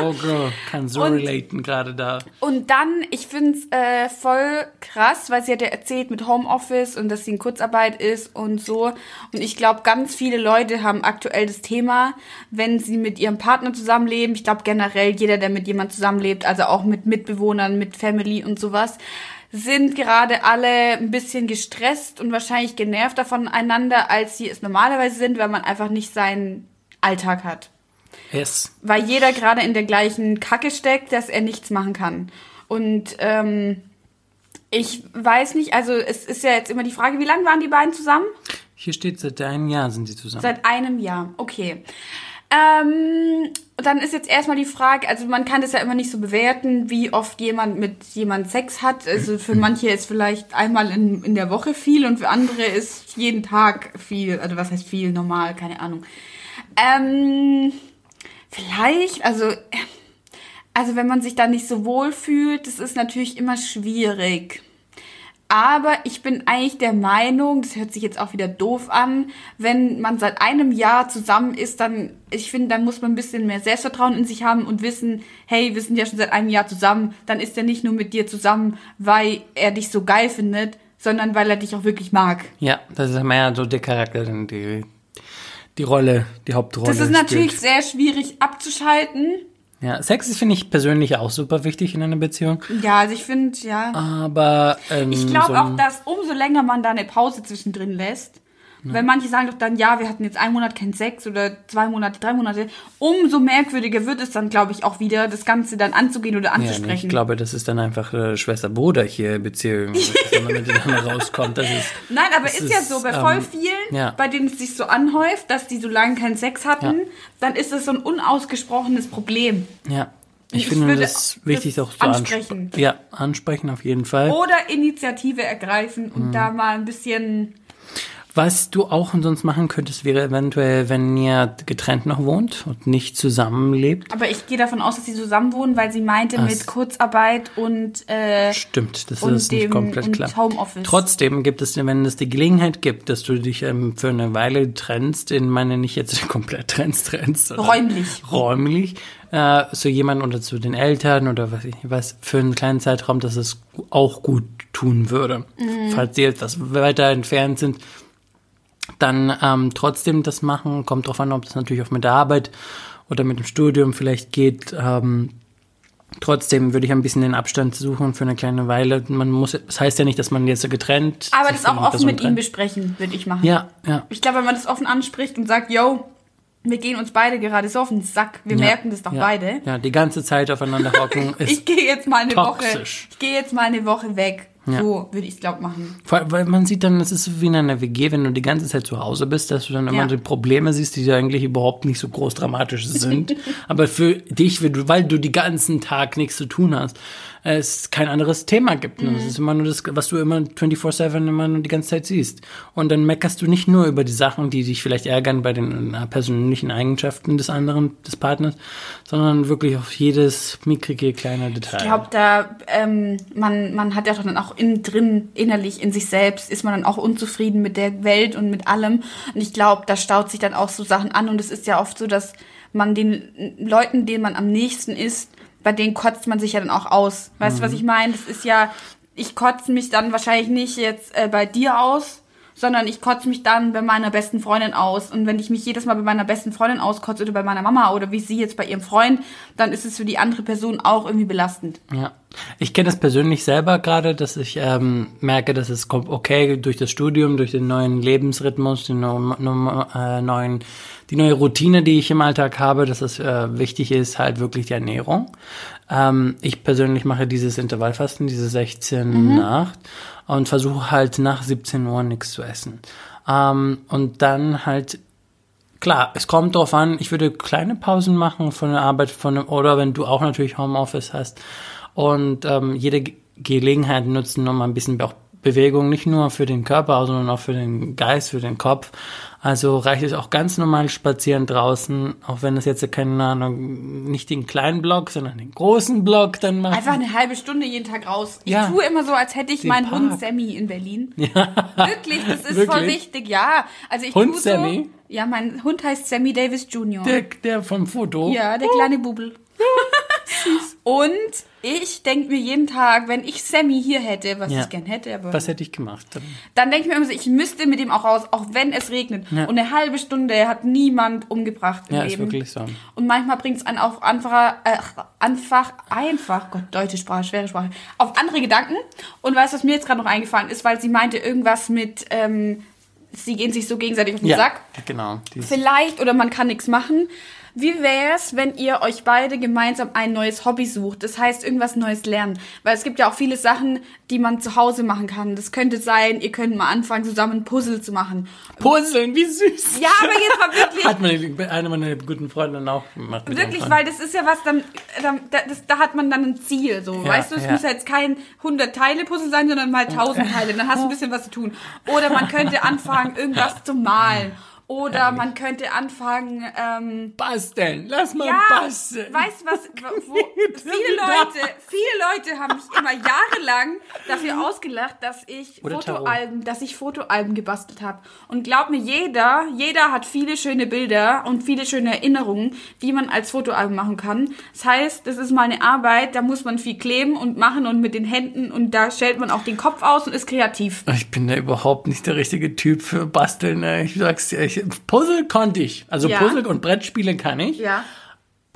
Speaker 2: Oh girl, kann so
Speaker 1: Und-
Speaker 2: relaten gerade da.
Speaker 1: Und dann, ich find's äh, voll krass, weil sie hat ja erzählt mit Homeoffice und dass sie in Kurzarbeit ist und so. Und ich glaube, ganz viele Leute haben aktuell das Thema, wenn sie mit ihrem Partner zusammenleben. Ich glaube generell jeder, der mit jemand zusammenlebt, also auch mit Mitbewohnern, mit Family und sowas, sind gerade alle ein bisschen gestresst und wahrscheinlich genervter voneinander, als sie es normalerweise sind, weil man einfach nicht seinen Alltag hat
Speaker 2: Yes.
Speaker 1: weil jeder gerade in der gleichen Kacke steckt, dass er nichts machen kann. Und ähm, ich weiß nicht, also es ist ja jetzt immer die Frage, wie lange waren die beiden zusammen?
Speaker 2: Hier steht, seit einem Jahr sind sie zusammen.
Speaker 1: Seit einem Jahr, okay. Ähm, dann ist jetzt erstmal die Frage, also man kann das ja immer nicht so bewerten, wie oft jemand mit jemand Sex hat. Also für manche ist vielleicht einmal in, in der Woche viel und für andere ist jeden Tag viel. Also was heißt viel, normal, keine Ahnung. Ähm, vielleicht, also, also wenn man sich da nicht so wohl fühlt, das ist natürlich immer schwierig. Aber ich bin eigentlich der Meinung, das hört sich jetzt auch wieder doof an, wenn man seit einem Jahr zusammen ist, dann, ich finde, dann muss man ein bisschen mehr Selbstvertrauen in sich haben und wissen, hey, wir sind ja schon seit einem Jahr zusammen, dann ist er nicht nur mit dir zusammen, weil er dich so geil findet, sondern weil er dich auch wirklich mag.
Speaker 2: Ja, das ist mehr so der Charakter, die, die Rolle, die Hauptrolle.
Speaker 1: Das ist natürlich
Speaker 2: spielt.
Speaker 1: sehr schwierig abzuschalten.
Speaker 2: Ja, Sex ist, finde ich, persönlich auch super wichtig in einer Beziehung.
Speaker 1: Ja, also ich finde, ja.
Speaker 2: Aber ähm,
Speaker 1: Ich glaube
Speaker 2: so
Speaker 1: auch, dass umso länger man da eine Pause zwischendrin lässt, weil manche sagen doch dann, ja, wir hatten jetzt einen Monat keinen Sex oder zwei Monate, drei Monate, umso merkwürdiger wird es dann, glaube ich, auch wieder, das Ganze dann anzugehen oder
Speaker 2: Ja, nee,
Speaker 1: anzusprechen.
Speaker 2: ich glaube, das ist dann einfach äh, Schwester-Bruder hier Beziehung, wenn man miteinander rauskommt. Das ist,
Speaker 1: Nein, aber
Speaker 2: das
Speaker 1: ist, ja so, bei voll
Speaker 2: ähm,
Speaker 1: vielen,
Speaker 2: ja.
Speaker 1: bei denen es sich so anhäuft, dass die so lange keinen Sex hatten,
Speaker 2: Ja.
Speaker 1: dann ist es so ein unausgesprochenes Problem.
Speaker 2: Ja, ich,
Speaker 1: Ich
Speaker 2: finde das wichtig,
Speaker 1: das
Speaker 2: auch zu
Speaker 1: ansprechen.
Speaker 2: ansprechen. Ja, ansprechen auf jeden Fall.
Speaker 1: Oder Initiative ergreifen und
Speaker 2: Mhm.
Speaker 1: da mal ein bisschen,
Speaker 2: Was du auch sonst machen könntest, wäre eventuell, wenn ihr getrennt noch wohnt und nicht zusammenlebt.
Speaker 1: aber ich gehe davon aus, dass sie zusammen wohnen, weil sie meinte
Speaker 2: Ach.
Speaker 1: mit Kurzarbeit und äh,
Speaker 2: Stimmt, das
Speaker 1: und
Speaker 2: ist nicht
Speaker 1: dem-
Speaker 2: komplett
Speaker 1: und
Speaker 2: klar.
Speaker 1: Homeoffice.
Speaker 2: Trotzdem gibt es, wenn es die Gelegenheit gibt, dass du dich ähm, für eine Weile trennst, in meine nicht jetzt komplett trennst, trennst.
Speaker 1: Räumlich.
Speaker 2: Räumlich. Äh, zu jemandem oder zu den Eltern oder was ich nicht weiß, für einen kleinen Zeitraum, dass es auch gut tun würde.
Speaker 1: Mhm.
Speaker 2: Falls sie etwas weiter entfernt sind, dann ähm, trotzdem das machen. Kommt drauf an, ob das natürlich auch mit der Arbeit oder mit dem Studium vielleicht geht. Ähm, trotzdem würde ich ein bisschen den Abstand suchen für eine kleine Weile. Man muss, das heißt ja nicht, dass man jetzt so getrennt.
Speaker 1: Aber das auch offen mit ihm
Speaker 2: trennt.
Speaker 1: besprechen, würde ich machen.
Speaker 2: Ja, ja.
Speaker 1: Ich glaube, wenn man das offen anspricht und sagt, yo, wir gehen uns beide gerade so auf den Sack, wir
Speaker 2: ja,
Speaker 1: merken das doch
Speaker 2: ja,
Speaker 1: beide.
Speaker 2: Ja, die ganze Zeit aufeinander hocken ist
Speaker 1: Ich gehe jetzt mal eine Woche,
Speaker 2: toxisch.
Speaker 1: ich gehe jetzt mal eine Woche weg.
Speaker 2: Ja.
Speaker 1: So würde ich es, glaube machen.
Speaker 2: Vor Weil man sieht dann, es ist so wie in einer WG, wenn du die ganze Zeit zu Hause bist, dass du dann immer
Speaker 1: Ja.
Speaker 2: die Probleme siehst, die eigentlich überhaupt nicht so groß dramatisch sind. Aber für dich, weil du, weil du die ganzen Tag nichts zu tun hast, es kein anderes Thema gibt.
Speaker 1: Mhm.
Speaker 2: Es ist immer nur das, was du immer 24-7 immer nur die ganze Zeit siehst. Und dann meckerst du nicht nur über die Sachen, die dich vielleicht ärgern bei den äh, persönlichen Eigenschaften des anderen, des Partners, sondern wirklich auf jedes mickrige kleine Detail.
Speaker 1: Ich glaube, da, ähm, man, man hat ja doch dann auch innen drin, innerlich in sich selbst, ist man dann auch unzufrieden mit der Welt und mit allem. Und ich glaube, da staut sich dann auch so Sachen an. Und es ist ja oft so, dass man den Leuten, denen man am nächsten ist, bei denen kotzt man sich ja dann auch aus. Weißt du, was ich meine? Das ist ja, ich kotze mich dann wahrscheinlich nicht jetzt äh, bei dir aus, sondern ich kotze mich dann bei meiner besten Freundin aus. Und wenn ich mich jedes Mal bei meiner besten Freundin auskotze oder bei meiner Mama oder wie sie jetzt bei ihrem Freund, dann ist es für die andere Person auch irgendwie belastend.
Speaker 2: Ja, ich kenne das persönlich selber gerade, dass ich ähm, merke, dass es kommt okay durch das Studium, durch den neuen Lebensrhythmus, den no, no, äh, neuen, die neue Routine, die ich im Alltag habe, dass es äh, wichtig ist, halt wirklich die Ernährung. Ähm, ich persönlich mache dieses Intervallfasten, diese 16 Nacht und versuche halt nach 17 Uhr nichts zu essen. Ähm, und dann halt Klar, es kommt drauf an, ich würde kleine Pausen machen von der Arbeit, von dem, oder wenn du auch natürlich Homeoffice hast und ähm, jede Ge- Gelegenheit nutzen, um ein bisschen auch Bewegung, nicht nur für den Körper, sondern auch für den Geist, für den Kopf. Also reicht es auch ganz normal spazieren draußen, auch wenn es jetzt keine Ahnung, nicht den kleinen Block, sondern den großen Block dann machen.
Speaker 1: Einfach eine halbe Stunde jeden Tag raus. Ich
Speaker 2: Ja.
Speaker 1: tue immer so, als hätte ich meinen Hund
Speaker 2: Park.
Speaker 1: Sammy in Berlin. Wirklich, das ist voll
Speaker 2: Wirklich?
Speaker 1: wichtig, ja. Also ich
Speaker 2: Hund
Speaker 1: tue so,
Speaker 2: Sammy?
Speaker 1: Ja, mein Hund heißt Sammy Davis Jr.
Speaker 2: der, der vom Foto.
Speaker 1: Ja, der kleine Bubel. Und ich denke mir jeden Tag, wenn ich Sammy hier hätte, was
Speaker 2: Ja.
Speaker 1: ich gern hätte, aber
Speaker 2: Was hätte ich gemacht?
Speaker 1: dann denke ich mir immer so, ich müsste mit ihm auch raus, auch wenn es regnet.
Speaker 2: Ja.
Speaker 1: Und eine halbe Stunde hat niemand umgebracht im
Speaker 2: Ja, ist
Speaker 1: Leben.
Speaker 2: wirklich so.
Speaker 1: Und manchmal bringt es einen auf einfach, äh, einfach, einfach, Gott, deutsche Sprache, schwere Sprache, auf andere Gedanken. Und weißt du, was mir jetzt gerade noch eingefallen ist, weil sie meinte irgendwas mit, ähm, sie gehen sich so gegenseitig auf den
Speaker 2: Ja,
Speaker 1: Sack.
Speaker 2: genau.
Speaker 1: Vielleicht, oder man kann nichts machen. Wie wär's, wenn ihr euch beide gemeinsam ein neues Hobby sucht? Das heißt, irgendwas Neues lernen. Weil es gibt ja auch viele Sachen, die man zu Hause machen kann. Das könnte sein, ihr könnt mal anfangen, zusammen Puzzle zu machen.
Speaker 2: Puzzeln, wie süß.
Speaker 1: Ja, aber jetzt mal wirklich.
Speaker 2: Hat meine, eine meiner guten Freundinnen auch gemacht.
Speaker 1: Wirklich, weil das ist ja was, dann, dann da, das, da hat man dann ein Ziel, so,
Speaker 2: Ja,
Speaker 1: weißt du, es
Speaker 2: ja.
Speaker 1: muss ja jetzt kein 100 Teile Puzzle sein, sondern mal 1000 Teile, dann hast du ein bisschen was zu tun. Oder man könnte anfangen, irgendwas zu malen. Oder man könnte anfangen, ähm,
Speaker 2: Basteln, lass mal
Speaker 1: ja,
Speaker 2: basteln.
Speaker 1: weißt du was, wo, viele Leute, viele Leute haben mich immer jahrelang dafür ausgelacht, dass ich
Speaker 2: Oder Tarot.
Speaker 1: Fotoalben, dass ich Fotoalben gebastelt habe. Und glaub mir, jeder, jeder hat viele schöne Bilder und viele schöne Erinnerungen, die man als Fotoalbum machen kann. Das heißt, das ist mal eine Arbeit, da muss man viel kleben und machen und mit den Händen und da stellt man auch den Kopf aus und ist kreativ.
Speaker 2: Ich bin da überhaupt nicht der richtige Typ für Basteln. ne? Ich sag's dir, ich, Puzzle konnte ich. Also
Speaker 1: Ja.
Speaker 2: Puzzle und Brettspiele kann ich.
Speaker 1: Ja.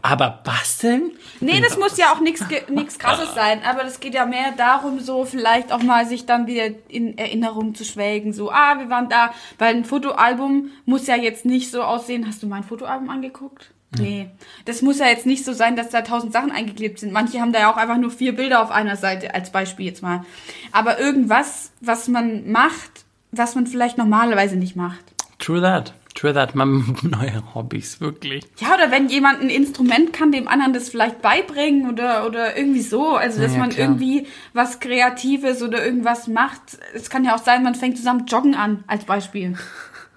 Speaker 2: Aber basteln?
Speaker 1: Nee, das muss ja auch nichts nichts krasses sein, aber das geht ja mehr darum, so vielleicht auch mal sich dann wieder in Erinnerung zu schwelgen, so, ah, wir waren da, weil ein Fotoalbum muss ja jetzt nicht so aussehen. Hast du mein Fotoalbum angeguckt? Nee, das muss ja jetzt nicht so sein, dass da tausend Sachen eingeklebt sind. Manche haben da ja auch einfach nur vier Bilder auf einer Seite, als Beispiel jetzt mal. Aber irgendwas, was man macht, was man vielleicht normalerweise nicht macht.
Speaker 2: True that. True that. Man, neue Hobbys, wirklich.
Speaker 1: Ja, oder wenn jemand ein Instrument kann, dem anderen das vielleicht beibringen oder, oder irgendwie so. Also, dass
Speaker 2: Ja,
Speaker 1: man
Speaker 2: klar.
Speaker 1: irgendwie was Kreatives oder irgendwas macht. Es kann ja auch sein, man fängt zusammen Joggen an, als Beispiel.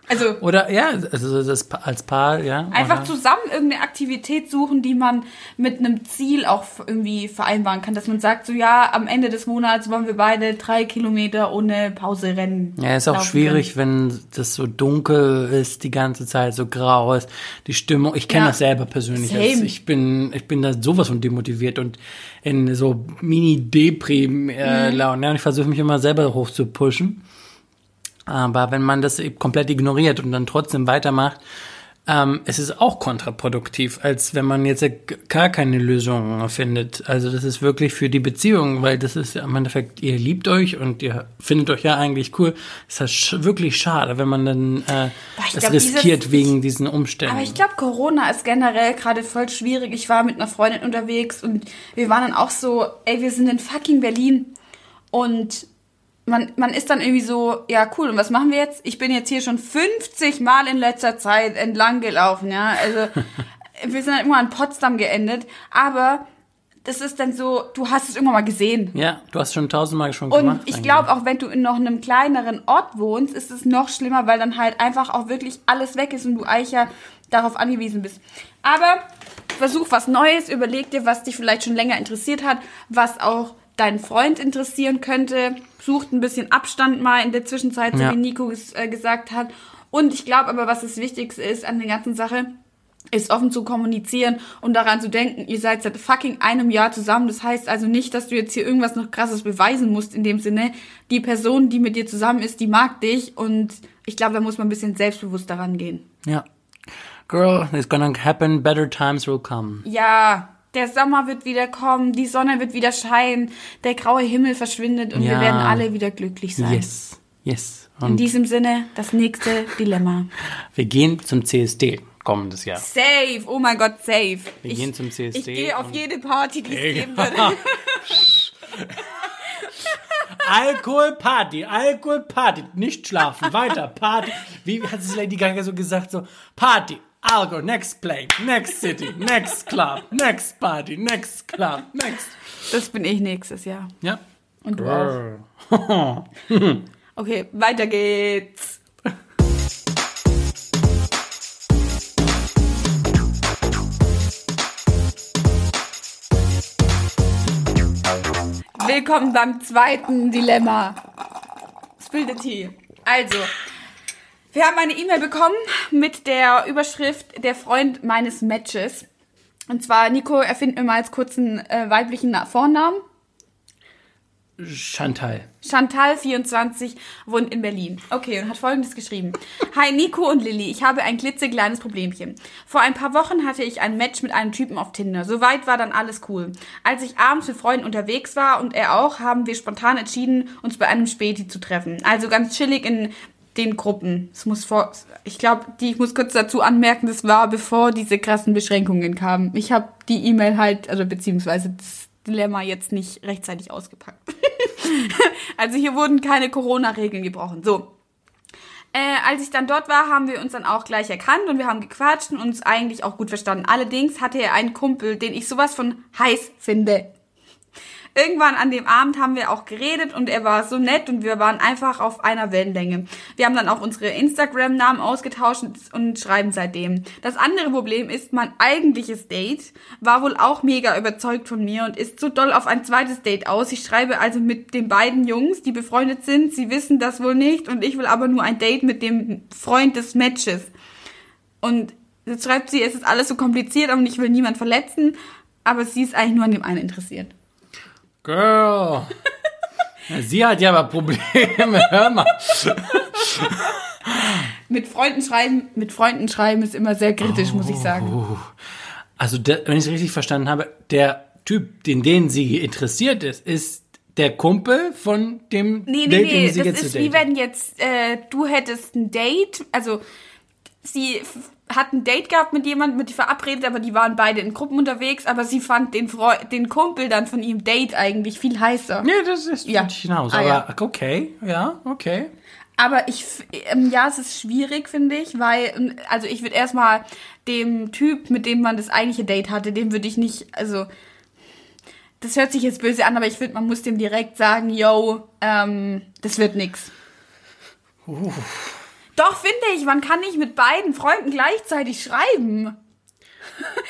Speaker 1: Also,
Speaker 2: Oder ja, also das als Paar, ja.
Speaker 1: einfach
Speaker 2: oder,
Speaker 1: zusammen irgendeine Aktivität suchen, die man mit einem Ziel auch irgendwie vereinbaren kann. Dass man sagt, so, ja, am Ende des Monats wollen wir beide drei Kilometer ohne Pause rennen.
Speaker 2: Ja, ist auch schwierig, wenn das so dunkel ist die ganze Zeit, so grau ist. Die Stimmung, ich kenne
Speaker 1: Ja.
Speaker 2: das selber persönlich. Also ich bin, ich bin da sowas von demotiviert und in so Mini-Deprim-Laune.
Speaker 1: Mhm.
Speaker 2: Ja, und ich versuche mich immer selber hoch zu pushen. Aber wenn man das komplett ignoriert und dann trotzdem weitermacht, ähm, es ist auch kontraproduktiv, als wenn man jetzt gar keine Lösung findet. Also das ist wirklich für die Beziehung, weil das ist ja im Endeffekt, ihr liebt euch und ihr findet euch ja eigentlich cool. Es ist sch wirklich schade, wenn man dann äh, das
Speaker 1: glaub,
Speaker 2: riskiert
Speaker 1: dieses-
Speaker 2: wegen diesen Umständen.
Speaker 1: Aber ich glaube, Corona ist generell gerade voll schwierig. Ich war mit einer Freundin unterwegs und wir waren dann auch so, ey, wir sind in fucking Berlin. Und man, man ist dann irgendwie so, ja, cool, und was machen wir jetzt? Ich bin jetzt hier schon 50 Mal in letzter Zeit entlang gelaufen, ja. Also, wir sind dann immer an Potsdam geendet. Aber das ist dann so, du hast es irgendwann mal gesehen.
Speaker 2: ja, du hast schon tausendmal schon
Speaker 1: Und
Speaker 2: gemacht.
Speaker 1: ich
Speaker 2: eigentlich.
Speaker 1: glaube, auch wenn du in noch einem kleineren Ort wohnst, ist es noch schlimmer, weil dann halt einfach auch wirklich alles weg ist und du eigentlich ja darauf angewiesen bist. Aber versuch was Neues, überleg dir, was dich vielleicht schon länger interessiert hat, was auch deinen Freund interessieren könnte. Sucht ein bisschen Abstand mal in der Zwischenzeit, so
Speaker 2: Ja.
Speaker 1: wie Nico es äh, gesagt hat. Und ich glaube aber, was das Wichtigste ist an der ganzen Sache, ist offen zu kommunizieren und daran zu denken, ihr seid seit fucking einem Jahr zusammen. Das heißt also nicht, dass du jetzt hier irgendwas noch krasses beweisen musst in dem Sinne. Die Person, die mit dir zusammen ist, die mag dich und ich glaube, da muss man ein bisschen selbstbewusst daran gehen.
Speaker 2: Ja. Girl, it's gonna happen, better times will come.
Speaker 1: Ja, der Sommer wird wieder kommen, die Sonne wird wieder scheinen, der graue Himmel verschwindet und wir
Speaker 2: Ja.
Speaker 1: werden alle wieder glücklich sein.
Speaker 2: Yes, yes.
Speaker 1: In
Speaker 2: Und
Speaker 1: diesem Sinne, das nächste Dilemma.
Speaker 2: wir gehen zum CSD kommendes Jahr.
Speaker 1: Safe, oh mein Gott, safe.
Speaker 2: Wir
Speaker 1: ich,
Speaker 2: gehen zum CSD
Speaker 1: Ich gehe auf jede Party, die es geben wird.
Speaker 2: Alkoholparty, Alkoholparty, nicht schlafen, weiter, Party. Wie hat es Lady Gaga so gesagt? So, Party, Alkohol, next play, next city, next club, next party, next club, next.
Speaker 1: Das bin ich nächstes Jahr.
Speaker 2: Ja.
Speaker 1: Und du auch. Okay, weiter geht's. Willkommen beim zweiten Dilemma. Spill the tea. Also, wir haben eine E-Mail bekommen mit der Überschrift Der Freund meines Matches. Und zwar, Nico, erfind mir mal als kurzen äh, weiblichen Vornamen.
Speaker 2: Chantal.
Speaker 1: Chantal, 24, wohnt in Berlin. Okay, und hat folgendes geschrieben. Hi Nico und Lilly, ich habe ein klitzekleines Problemchen. Vor ein paar Wochen hatte ich ein Match mit einem Typen auf Tinder. Soweit war dann alles cool. Als ich abends mit Freunden unterwegs war und er auch, haben wir spontan entschieden, uns bei einem Späti zu treffen. Also ganz chillig in den Gruppen. Es muss vor, ich glaube, die, ich muss kurz dazu anmerken, das war bevor diese krassen Beschränkungen kamen. Ich habe die E-Mail halt, also beziehungsweise das Dilemma jetzt nicht rechtzeitig ausgepackt. also hier wurden keine Corona-Regeln gebrochen. So. Äh, als ich dann dort war, haben wir uns dann auch gleich erkannt und wir haben gequatscht und uns eigentlich auch gut verstanden. Allerdings hatte er einen Kumpel, den ich sowas von heiß finde. Irgendwann an dem Abend haben wir auch geredet und er war so nett und wir waren einfach auf einer Wellenlänge. Wir haben dann auch unsere Instagram-Namen ausgetauscht und- schreiben seitdem. Das andere Problem ist, mein eigentliches Date war wohl auch mega überzeugt von mir und ist so doll auf ein zweites Date aus. Ich schreibe also mit den beiden Jungs, die befreundet sind. Sie wissen das wohl nicht und ich will aber nur ein Date mit dem Freund des Matches. Und jetzt schreibt sie, es ist alles so kompliziert und ich will niemand verletzen, aber sie ist eigentlich nur an dem einen interessiert.
Speaker 2: Girl. Sie hat ja aber Probleme, hör mal.
Speaker 1: Mit Freunden schreiben, mit Freunden schreiben ist immer sehr kritisch, muss ich sagen.
Speaker 2: Also, der, wenn ich es richtig verstanden habe, der Typ, in den sie interessiert ist, ist der Kumpel von dem
Speaker 1: Nee, nee,
Speaker 2: Date,
Speaker 1: nee,
Speaker 2: den sie
Speaker 1: das
Speaker 2: jetzt
Speaker 1: ist wie wenn jetzt äh, du hättest ein Date, also sie hat ein Date gehabt mit jemandem, mit die verabredet, aber die waren beide in Gruppen unterwegs, aber sie fand den, Freu den Kumpel dann von ihrem Date eigentlich viel heißer.
Speaker 2: Nee, das ist
Speaker 1: Ja.
Speaker 2: hinaus.
Speaker 1: Ah,
Speaker 2: aber
Speaker 1: ja.
Speaker 2: okay, ja, okay.
Speaker 1: Aber ich, ähm, ja, es ist schwierig, finde ich, weil, ähm, also ich würde erstmal dem Typ, mit dem man das eigentliche Date hatte, dem würde ich nicht, also, das hört sich jetzt böse an, aber ich finde, man muss dem direkt sagen, yo, ähm, das wird nix. Doch, finde ich, man kann nicht mit beiden Freunden gleichzeitig schreiben.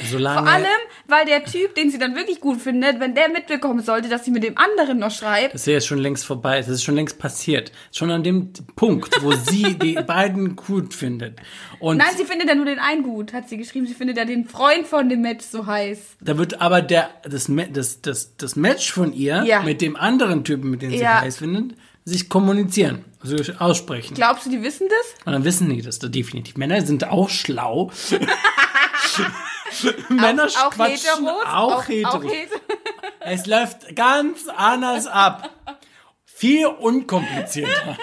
Speaker 2: Solange,
Speaker 1: Vor allem, weil der Typ, den sie dann wirklich gut findet, wenn der mitbekommen sollte, dass sie mit dem anderen noch schreibt,
Speaker 2: Das ist ja jetzt schon längst vorbei. Das ist schon längst passiert. Schon an dem Punkt, wo sie die beiden gut findet. Und
Speaker 1: Nein, sie findet ja nur den einen gut, hat sie geschrieben. Sie findet ja den Freund von dem Match so heiß.
Speaker 2: da wird aber der, das, das, das, das Match von ihr
Speaker 1: Ja.
Speaker 2: mit dem anderen Typen, mit dem sie
Speaker 1: Ja.
Speaker 2: heiß findet, sich kommunizieren, also aussprechen.
Speaker 1: Glaubst du, die wissen das?
Speaker 2: Und dann wissen die das definitiv. Männer sind auch schlau. Männer
Speaker 1: auch
Speaker 2: quatschen
Speaker 1: Heteros?
Speaker 2: auch, Heteros.
Speaker 1: Auch hetero.
Speaker 2: Es läuft ganz anders ab. Viel unkomplizierter.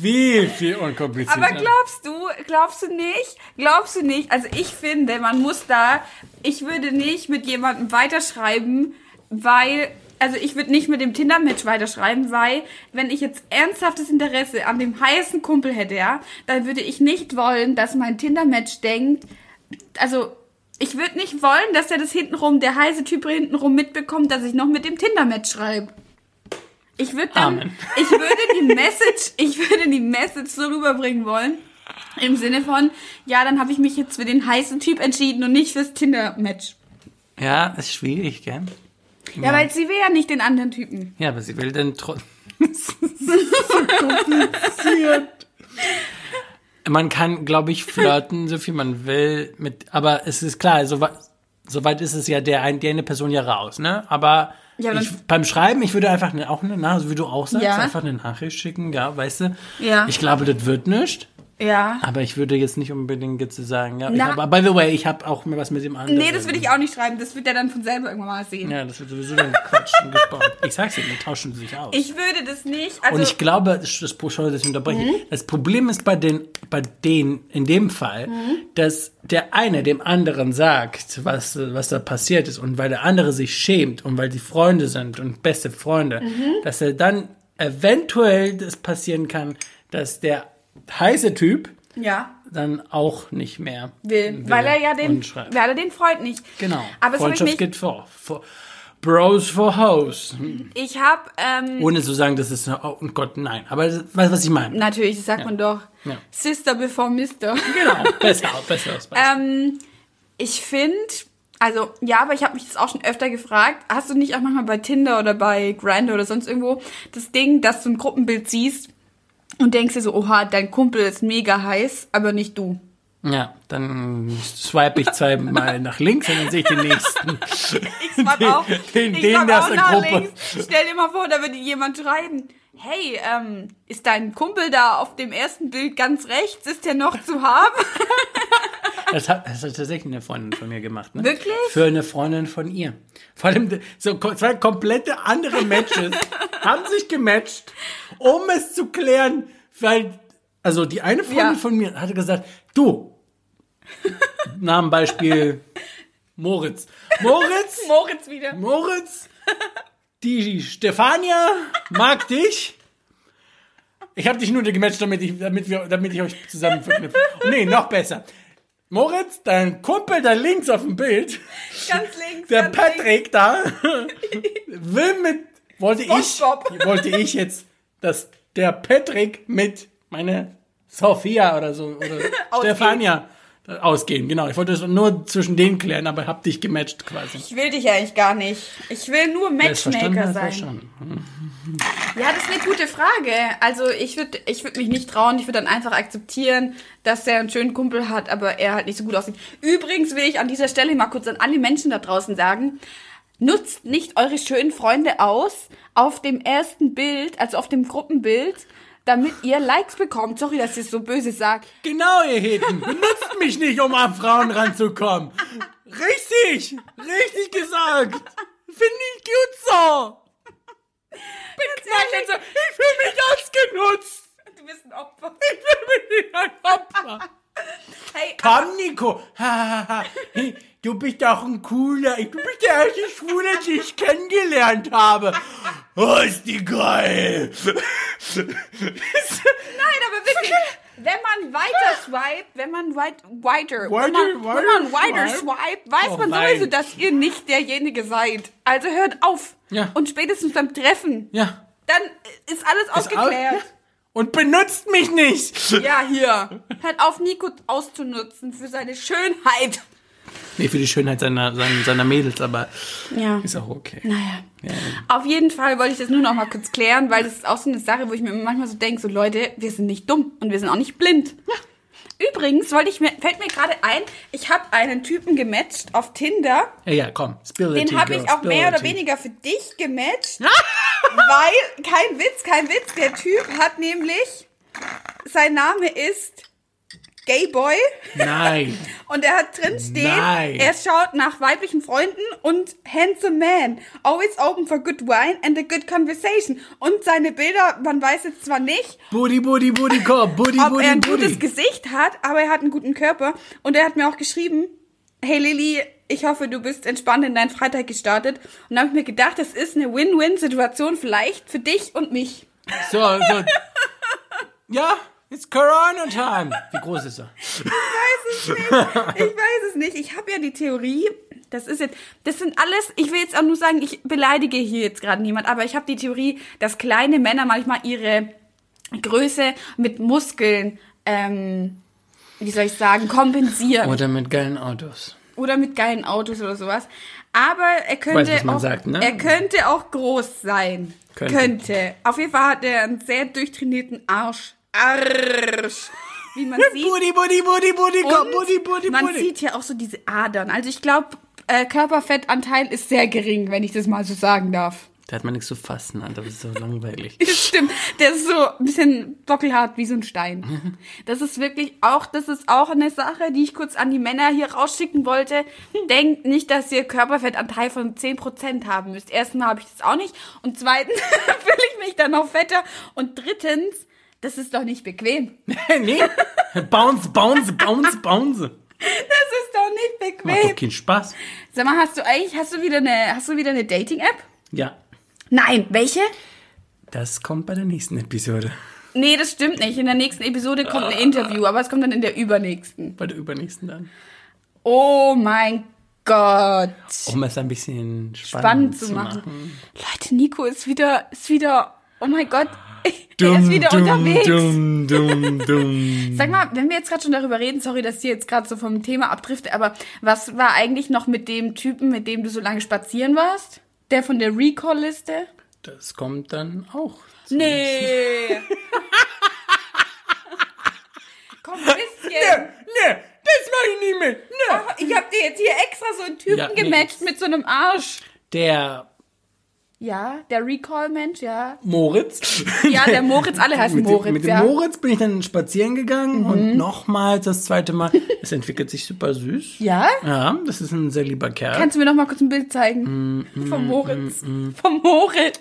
Speaker 2: viel, viel unkomplizierter.
Speaker 1: Aber glaubst du, glaubst du nicht, glaubst du nicht, also ich finde, man muss da, ich würde nicht mit jemandem weiterschreiben, weil, also ich würde nicht mit dem Tinder-Match weiterschreiben, weil, wenn ich jetzt ernsthaftes Interesse an dem heißen Kumpel hätte, ja, dann würde ich nicht wollen, dass mein Tinder-Match denkt, also, ich würde nicht wollen, dass er das hintenrum, der heiße Typ hintenrum mitbekommt, dass ich noch mit dem Tinder-Match schreibe. Ich würde dann,
Speaker 2: Amen.
Speaker 1: ich würde die Message, ich würde die Message so rüberbringen wollen. Im Sinne von, ja, dann habe ich mich jetzt für den heißen Typ entschieden und nicht fürs Tinder-Match.
Speaker 2: ja, ist schwierig, gell?
Speaker 1: Ja, weil sie will ja nicht den anderen Typen.
Speaker 2: Ja, aber sie will dann trotzdem. kompliziert. Man kann, glaube ich, flirten, so viel man will, mit, aber es ist klar, so, soweit ist es ja der, ein- die eine Person ja raus, ne? Aber
Speaker 1: Ja,
Speaker 2: ich, beim Schreiben, ich würde einfach eine, auch eine Nachricht, wie du auch sagst,
Speaker 1: Ja.
Speaker 2: einfach eine Nachricht schicken, ja, weißt du?
Speaker 1: Ja.
Speaker 2: Ich glaube, das wird nicht.
Speaker 1: Ja.
Speaker 2: Aber ich würde jetzt nicht unbedingt jetzt sagen, ja, ich
Speaker 1: Na-
Speaker 2: hab, by the way, ich habe auch mir was mit dem anderen.
Speaker 1: Nee, das würde ich auch nicht schreiben. Das wird er dann von selber irgendwann mal sehen.
Speaker 2: Ja, das wird sowieso dann Quatsch und gesprochen. Ich sag's dir, die tauschen sich aus.
Speaker 1: Ich würde das nicht, also,
Speaker 2: und ich glaube, das, das ich unterbreche.
Speaker 1: Mhm.
Speaker 2: Das Problem ist bei den, bei denen in dem Fall,
Speaker 1: Mhm.
Speaker 2: dass der eine dem anderen sagt, was, was da passiert ist und weil der andere sich schämt und weil die Freunde sind und beste Freunde,
Speaker 1: Mhm.
Speaker 2: dass er dann eventuell das passieren kann, dass der heiße Typ
Speaker 1: ja,
Speaker 2: dann auch nicht mehr
Speaker 1: will. Weil er ja den, weil er den Freund nicht.
Speaker 2: Genau.
Speaker 1: Aber
Speaker 2: Freundschaft geht vor. vor. Bros for Hoes.
Speaker 1: Ich habe, ähm,
Speaker 2: Ohne zu sagen, das ist, oh Gott, nein. Aber weißt du, was ich meine?
Speaker 1: natürlich, das sagt man doch.
Speaker 2: Ja.
Speaker 1: Sister before Mister.
Speaker 2: Genau, besser, besser.
Speaker 1: Ähm, ich finde, also ja, aber ich habe mich das auch schon öfter gefragt. Hast du nicht auch manchmal bei Tinder oder bei Grindr oder sonst irgendwo das Ding, dass du ein Gruppenbild siehst und denkst dir so, oha, dein Kumpel ist mega heiß, aber nicht du.
Speaker 2: ja, dann swipe ich zweimal nach links und dann sehe ich den nächsten.
Speaker 1: Ich swipe auch,
Speaker 2: den-
Speaker 1: ich
Speaker 2: den
Speaker 1: swipe
Speaker 2: der
Speaker 1: auch nach
Speaker 2: Gruppe.
Speaker 1: links. Stell dir mal vor, da würde jemand schreiben, hey, ähm, ist dein Kumpel da auf dem ersten Bild ganz rechts? Ist der noch zu haben?
Speaker 2: Das hat, das hat tatsächlich eine Freundin von mir gemacht. Ne?
Speaker 1: Wirklich?
Speaker 2: Für eine Freundin von ihr. Vor allem so zwei komplette andere Matches haben sich gematcht, um es zu klären, weil Also die eine Freundin
Speaker 1: Ja.
Speaker 2: von mir hatte gesagt, du, Namenbeispiel Moritz. Moritz,
Speaker 1: Moritz wieder.
Speaker 2: Moritz, die Stefania mag dich. Ich habe dich nur gematcht, damit ich, damit, wir, damit ich euch zusammen verknüpfe. Nee, noch besser. Moritz, dein Kumpel da links auf dem Bild,
Speaker 1: Ganz links.
Speaker 2: der
Speaker 1: ganz links.
Speaker 2: Patrick da, will mit, wollte ich, wollte ich jetzt, dass der Patrick mit meiner Sophia oder so, oder. Stefania ausgehen. Genau, ich wollte das nur zwischen denen klären, aber hab dich gematcht quasi.
Speaker 1: Ich will dich eigentlich gar nicht. Ich will nur Matchmaker
Speaker 2: hat,
Speaker 1: sein.
Speaker 2: verstanden.
Speaker 1: Ja, das ist eine gute Frage. Also ich würde ich würd mich nicht trauen. Ich würde dann einfach akzeptieren, dass er einen schönen Kumpel hat, aber er halt nicht so gut aussieht. Übrigens will ich an dieser Stelle mal kurz an alle Menschen da draußen sagen, nutzt nicht eure schönen Freunde aus auf dem ersten Bild, also auf dem Gruppenbild, damit ihr Likes bekommt. Sorry, dass ich es so böse sage.
Speaker 2: Genau, ihr Heten, benutzt mich nicht, um an Frauen ranzukommen. Richtig, richtig gesagt. Finde ich gut so. Bin knallend so, ich fühle mich ausgenutzt.
Speaker 1: Du bist ein Opfer.
Speaker 2: Ich fühle mich ein Opfer.
Speaker 1: Hey,
Speaker 2: Komm, Nico. Du bist doch ein cooler. Du bist der erste Schwule, den ich kennengelernt habe. Oh, ist die geil.
Speaker 1: Nein, aber wirklich, wenn man weiter swipet, wenn man weit, weiter, wenn,
Speaker 2: Weiter,
Speaker 1: man,
Speaker 2: weiter
Speaker 1: wenn man weiter
Speaker 2: swipe?
Speaker 1: weiß
Speaker 2: Oh
Speaker 1: man
Speaker 2: nein.
Speaker 1: sowieso, dass ihr nicht derjenige seid. Also hört auf.
Speaker 2: Ja.
Speaker 1: Und spätestens beim Treffen,
Speaker 2: Ja.
Speaker 1: dann ist alles aufgeklärt.
Speaker 2: Und benutzt mich nicht.
Speaker 1: Ja, hier. Hört auf, Nico auszunutzen für seine Schönheit.
Speaker 2: Nee, für die Schönheit seiner, seiner, seiner Mädels, aber
Speaker 1: Ja.
Speaker 2: ist auch okay.
Speaker 1: Naja.
Speaker 2: Ja.
Speaker 1: Auf jeden Fall wollte ich das nur noch mal kurz klären, weil das ist auch so eine Sache, wo ich mir manchmal so denke, so Leute, wir sind nicht dumm und wir sind auch nicht blind. Übrigens wollte ich mir, fällt mir gerade ein, ich habe einen Typen gematcht auf Tinder.
Speaker 2: Ja, ja, komm. Spill
Speaker 1: Den habe ich auch mehr oder weniger für dich gematcht. weil, kein Witz, kein Witz, der Typ hat nämlich, sein Name ist Gayboy.
Speaker 2: Nein.
Speaker 1: Und er hat drin stehen,
Speaker 2: Nein.
Speaker 1: er schaut nach weiblichen Freunden und handsome man. Always open for good wine and a good conversation. Und seine Bilder, man weiß jetzt zwar nicht,
Speaker 2: Booty, booty, booty, Korb. Booty,
Speaker 1: ob
Speaker 2: booty,
Speaker 1: er ein
Speaker 2: booty.
Speaker 1: gutes Gesicht hat, aber er hat einen guten Körper. Und er hat mir auch geschrieben, hey Lilly, ich hoffe, du bist entspannt in deinen Freitag gestartet. Und da habe ich mir gedacht, das ist eine Win-Win-Situation vielleicht für dich und mich.
Speaker 2: So, so. Ja, it's Corona time. Wie groß ist er?
Speaker 1: Ich weiß es nicht. Ich weiß es nicht. Ich habe ja die Theorie, das ist jetzt, das sind alles, ich will jetzt auch nur sagen, ich beleidige hier jetzt gerade niemand, aber ich habe die Theorie, dass kleine Männer manchmal ihre Größe mit Muskeln, ähm, wie soll ich sagen, kompensieren.
Speaker 2: Oder mit geilen Autos.
Speaker 1: Oder mit geilen Autos oder sowas. Aber er könnte
Speaker 2: was man
Speaker 1: auch,
Speaker 2: sagt, ne?
Speaker 1: er könnte auch groß sein.
Speaker 2: Könnte.
Speaker 1: Könnte. Auf jeden Fall hat er einen sehr durchtrainierten Arsch. Arsch. Wie man sieht.
Speaker 2: Booty, booty, booty, Korb.
Speaker 1: Und
Speaker 2: Booty, booty,
Speaker 1: man sieht ja auch so diese Adern. Also ich glaube, äh, Körperfettanteil ist sehr gering, wenn ich das mal so sagen darf.
Speaker 2: Da hat man nichts zu fassen, Alter. Das ist so langweilig.
Speaker 1: Das stimmt. Der ist so ein bisschen bockelhart wie so ein Stein. Das ist wirklich auch, das ist auch eine Sache, die ich kurz an die Männer hier rausschicken wollte. Denkt nicht, dass ihr Körperfettanteil von 10% haben müsst. Erstens habe ich das auch nicht. Und zweitens fühle ich mich dann noch fetter. Und drittens, das ist doch nicht bequem.
Speaker 2: nee. Bounce, bounce, bounce, bounce.
Speaker 1: Das ist doch nicht
Speaker 2: Macht doch
Speaker 1: bequem.
Speaker 2: keinen Spaß.
Speaker 1: Sag mal, hast du eigentlich, hast du wieder eine, hast du wieder eine Dating-App?
Speaker 2: Ja.
Speaker 1: Nein, welche?
Speaker 2: Das kommt bei der nächsten Episode.
Speaker 1: Nee, das stimmt nicht. In der nächsten Episode kommt ein Interview, aber es kommt dann in der übernächsten.
Speaker 2: Bei der übernächsten dann.
Speaker 1: Oh mein Gott.
Speaker 2: Um es ein bisschen spannend,
Speaker 1: Spannend zu machen. Leute, Nico ist wieder, ist wieder, oh mein Gott, er ist wieder unterwegs.
Speaker 2: Dumm, dumm, dumm.
Speaker 1: Sag mal, wenn wir jetzt gerade schon darüber reden, sorry, dass ich jetzt gerade so vom Thema abdrifte, aber was war eigentlich noch mit dem Typen, mit dem du so lange spazieren warst? Der von der Recall-Liste?
Speaker 2: Das kommt dann auch.
Speaker 1: Nee. Komm, ein bisschen.
Speaker 2: Nee, das mach ich nie mit. Nee.
Speaker 1: Ach, ich hab dir jetzt hier extra so einen Typen
Speaker 2: Ja, nee.
Speaker 1: gematcht mit so einem Arsch.
Speaker 2: Der
Speaker 1: Ja, der Recall-Mensch, ja.
Speaker 2: Moritz.
Speaker 1: Ja, der Moritz, alle heißen
Speaker 2: mit
Speaker 1: Moritz,
Speaker 2: dem, mit dem
Speaker 1: ja. Mhm.
Speaker 2: Moritz bin ich dann spazieren gegangen und nochmals das zweite Mal. Es entwickelt sich super süß.
Speaker 1: Ja?
Speaker 2: Ja, das ist ein sehr lieber Kerl.
Speaker 1: Kannst du mir noch mal kurz ein Bild zeigen?
Speaker 2: Mm,
Speaker 1: Vom Moritz. Vom Moritz.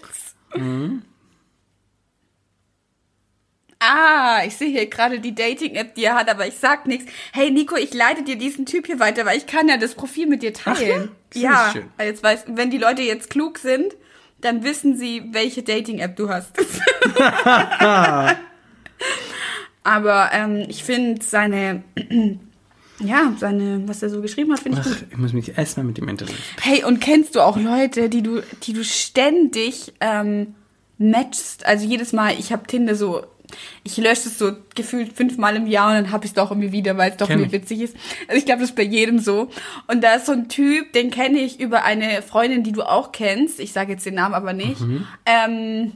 Speaker 1: Ah, ich sehe hier gerade die Dating-App, die er hat, aber ich sag nichts. Hey Nico, ich leite dir diesen Typ hier weiter, weil ich kann ja das Profil mit dir teilen.
Speaker 2: Sehr
Speaker 1: ja,
Speaker 2: schön.
Speaker 1: weil jetzt weiß, wenn die Leute jetzt klug sind, dann wissen sie, welche Dating-App du hast. aber ähm, ich finde seine, ja, seine, was er so geschrieben hat, finde ich gut.
Speaker 2: Ich muss mich erstmal mit dem Internet.
Speaker 1: Hey, und kennst du auch Leute, die du, die du ständig ähm, matchst? Also jedes Mal, ich habe Tinder so, ich lösche es so gefühlt fünfmal im Jahr und dann hab ich es doch irgendwie wieder, weil es doch irgendwie witzig ist. Also ich glaube, das ist bei jedem so. Und da ist so ein Typ, den kenne ich über eine Freundin, die du auch kennst. Ich sage jetzt den Namen aber nicht. Ähm,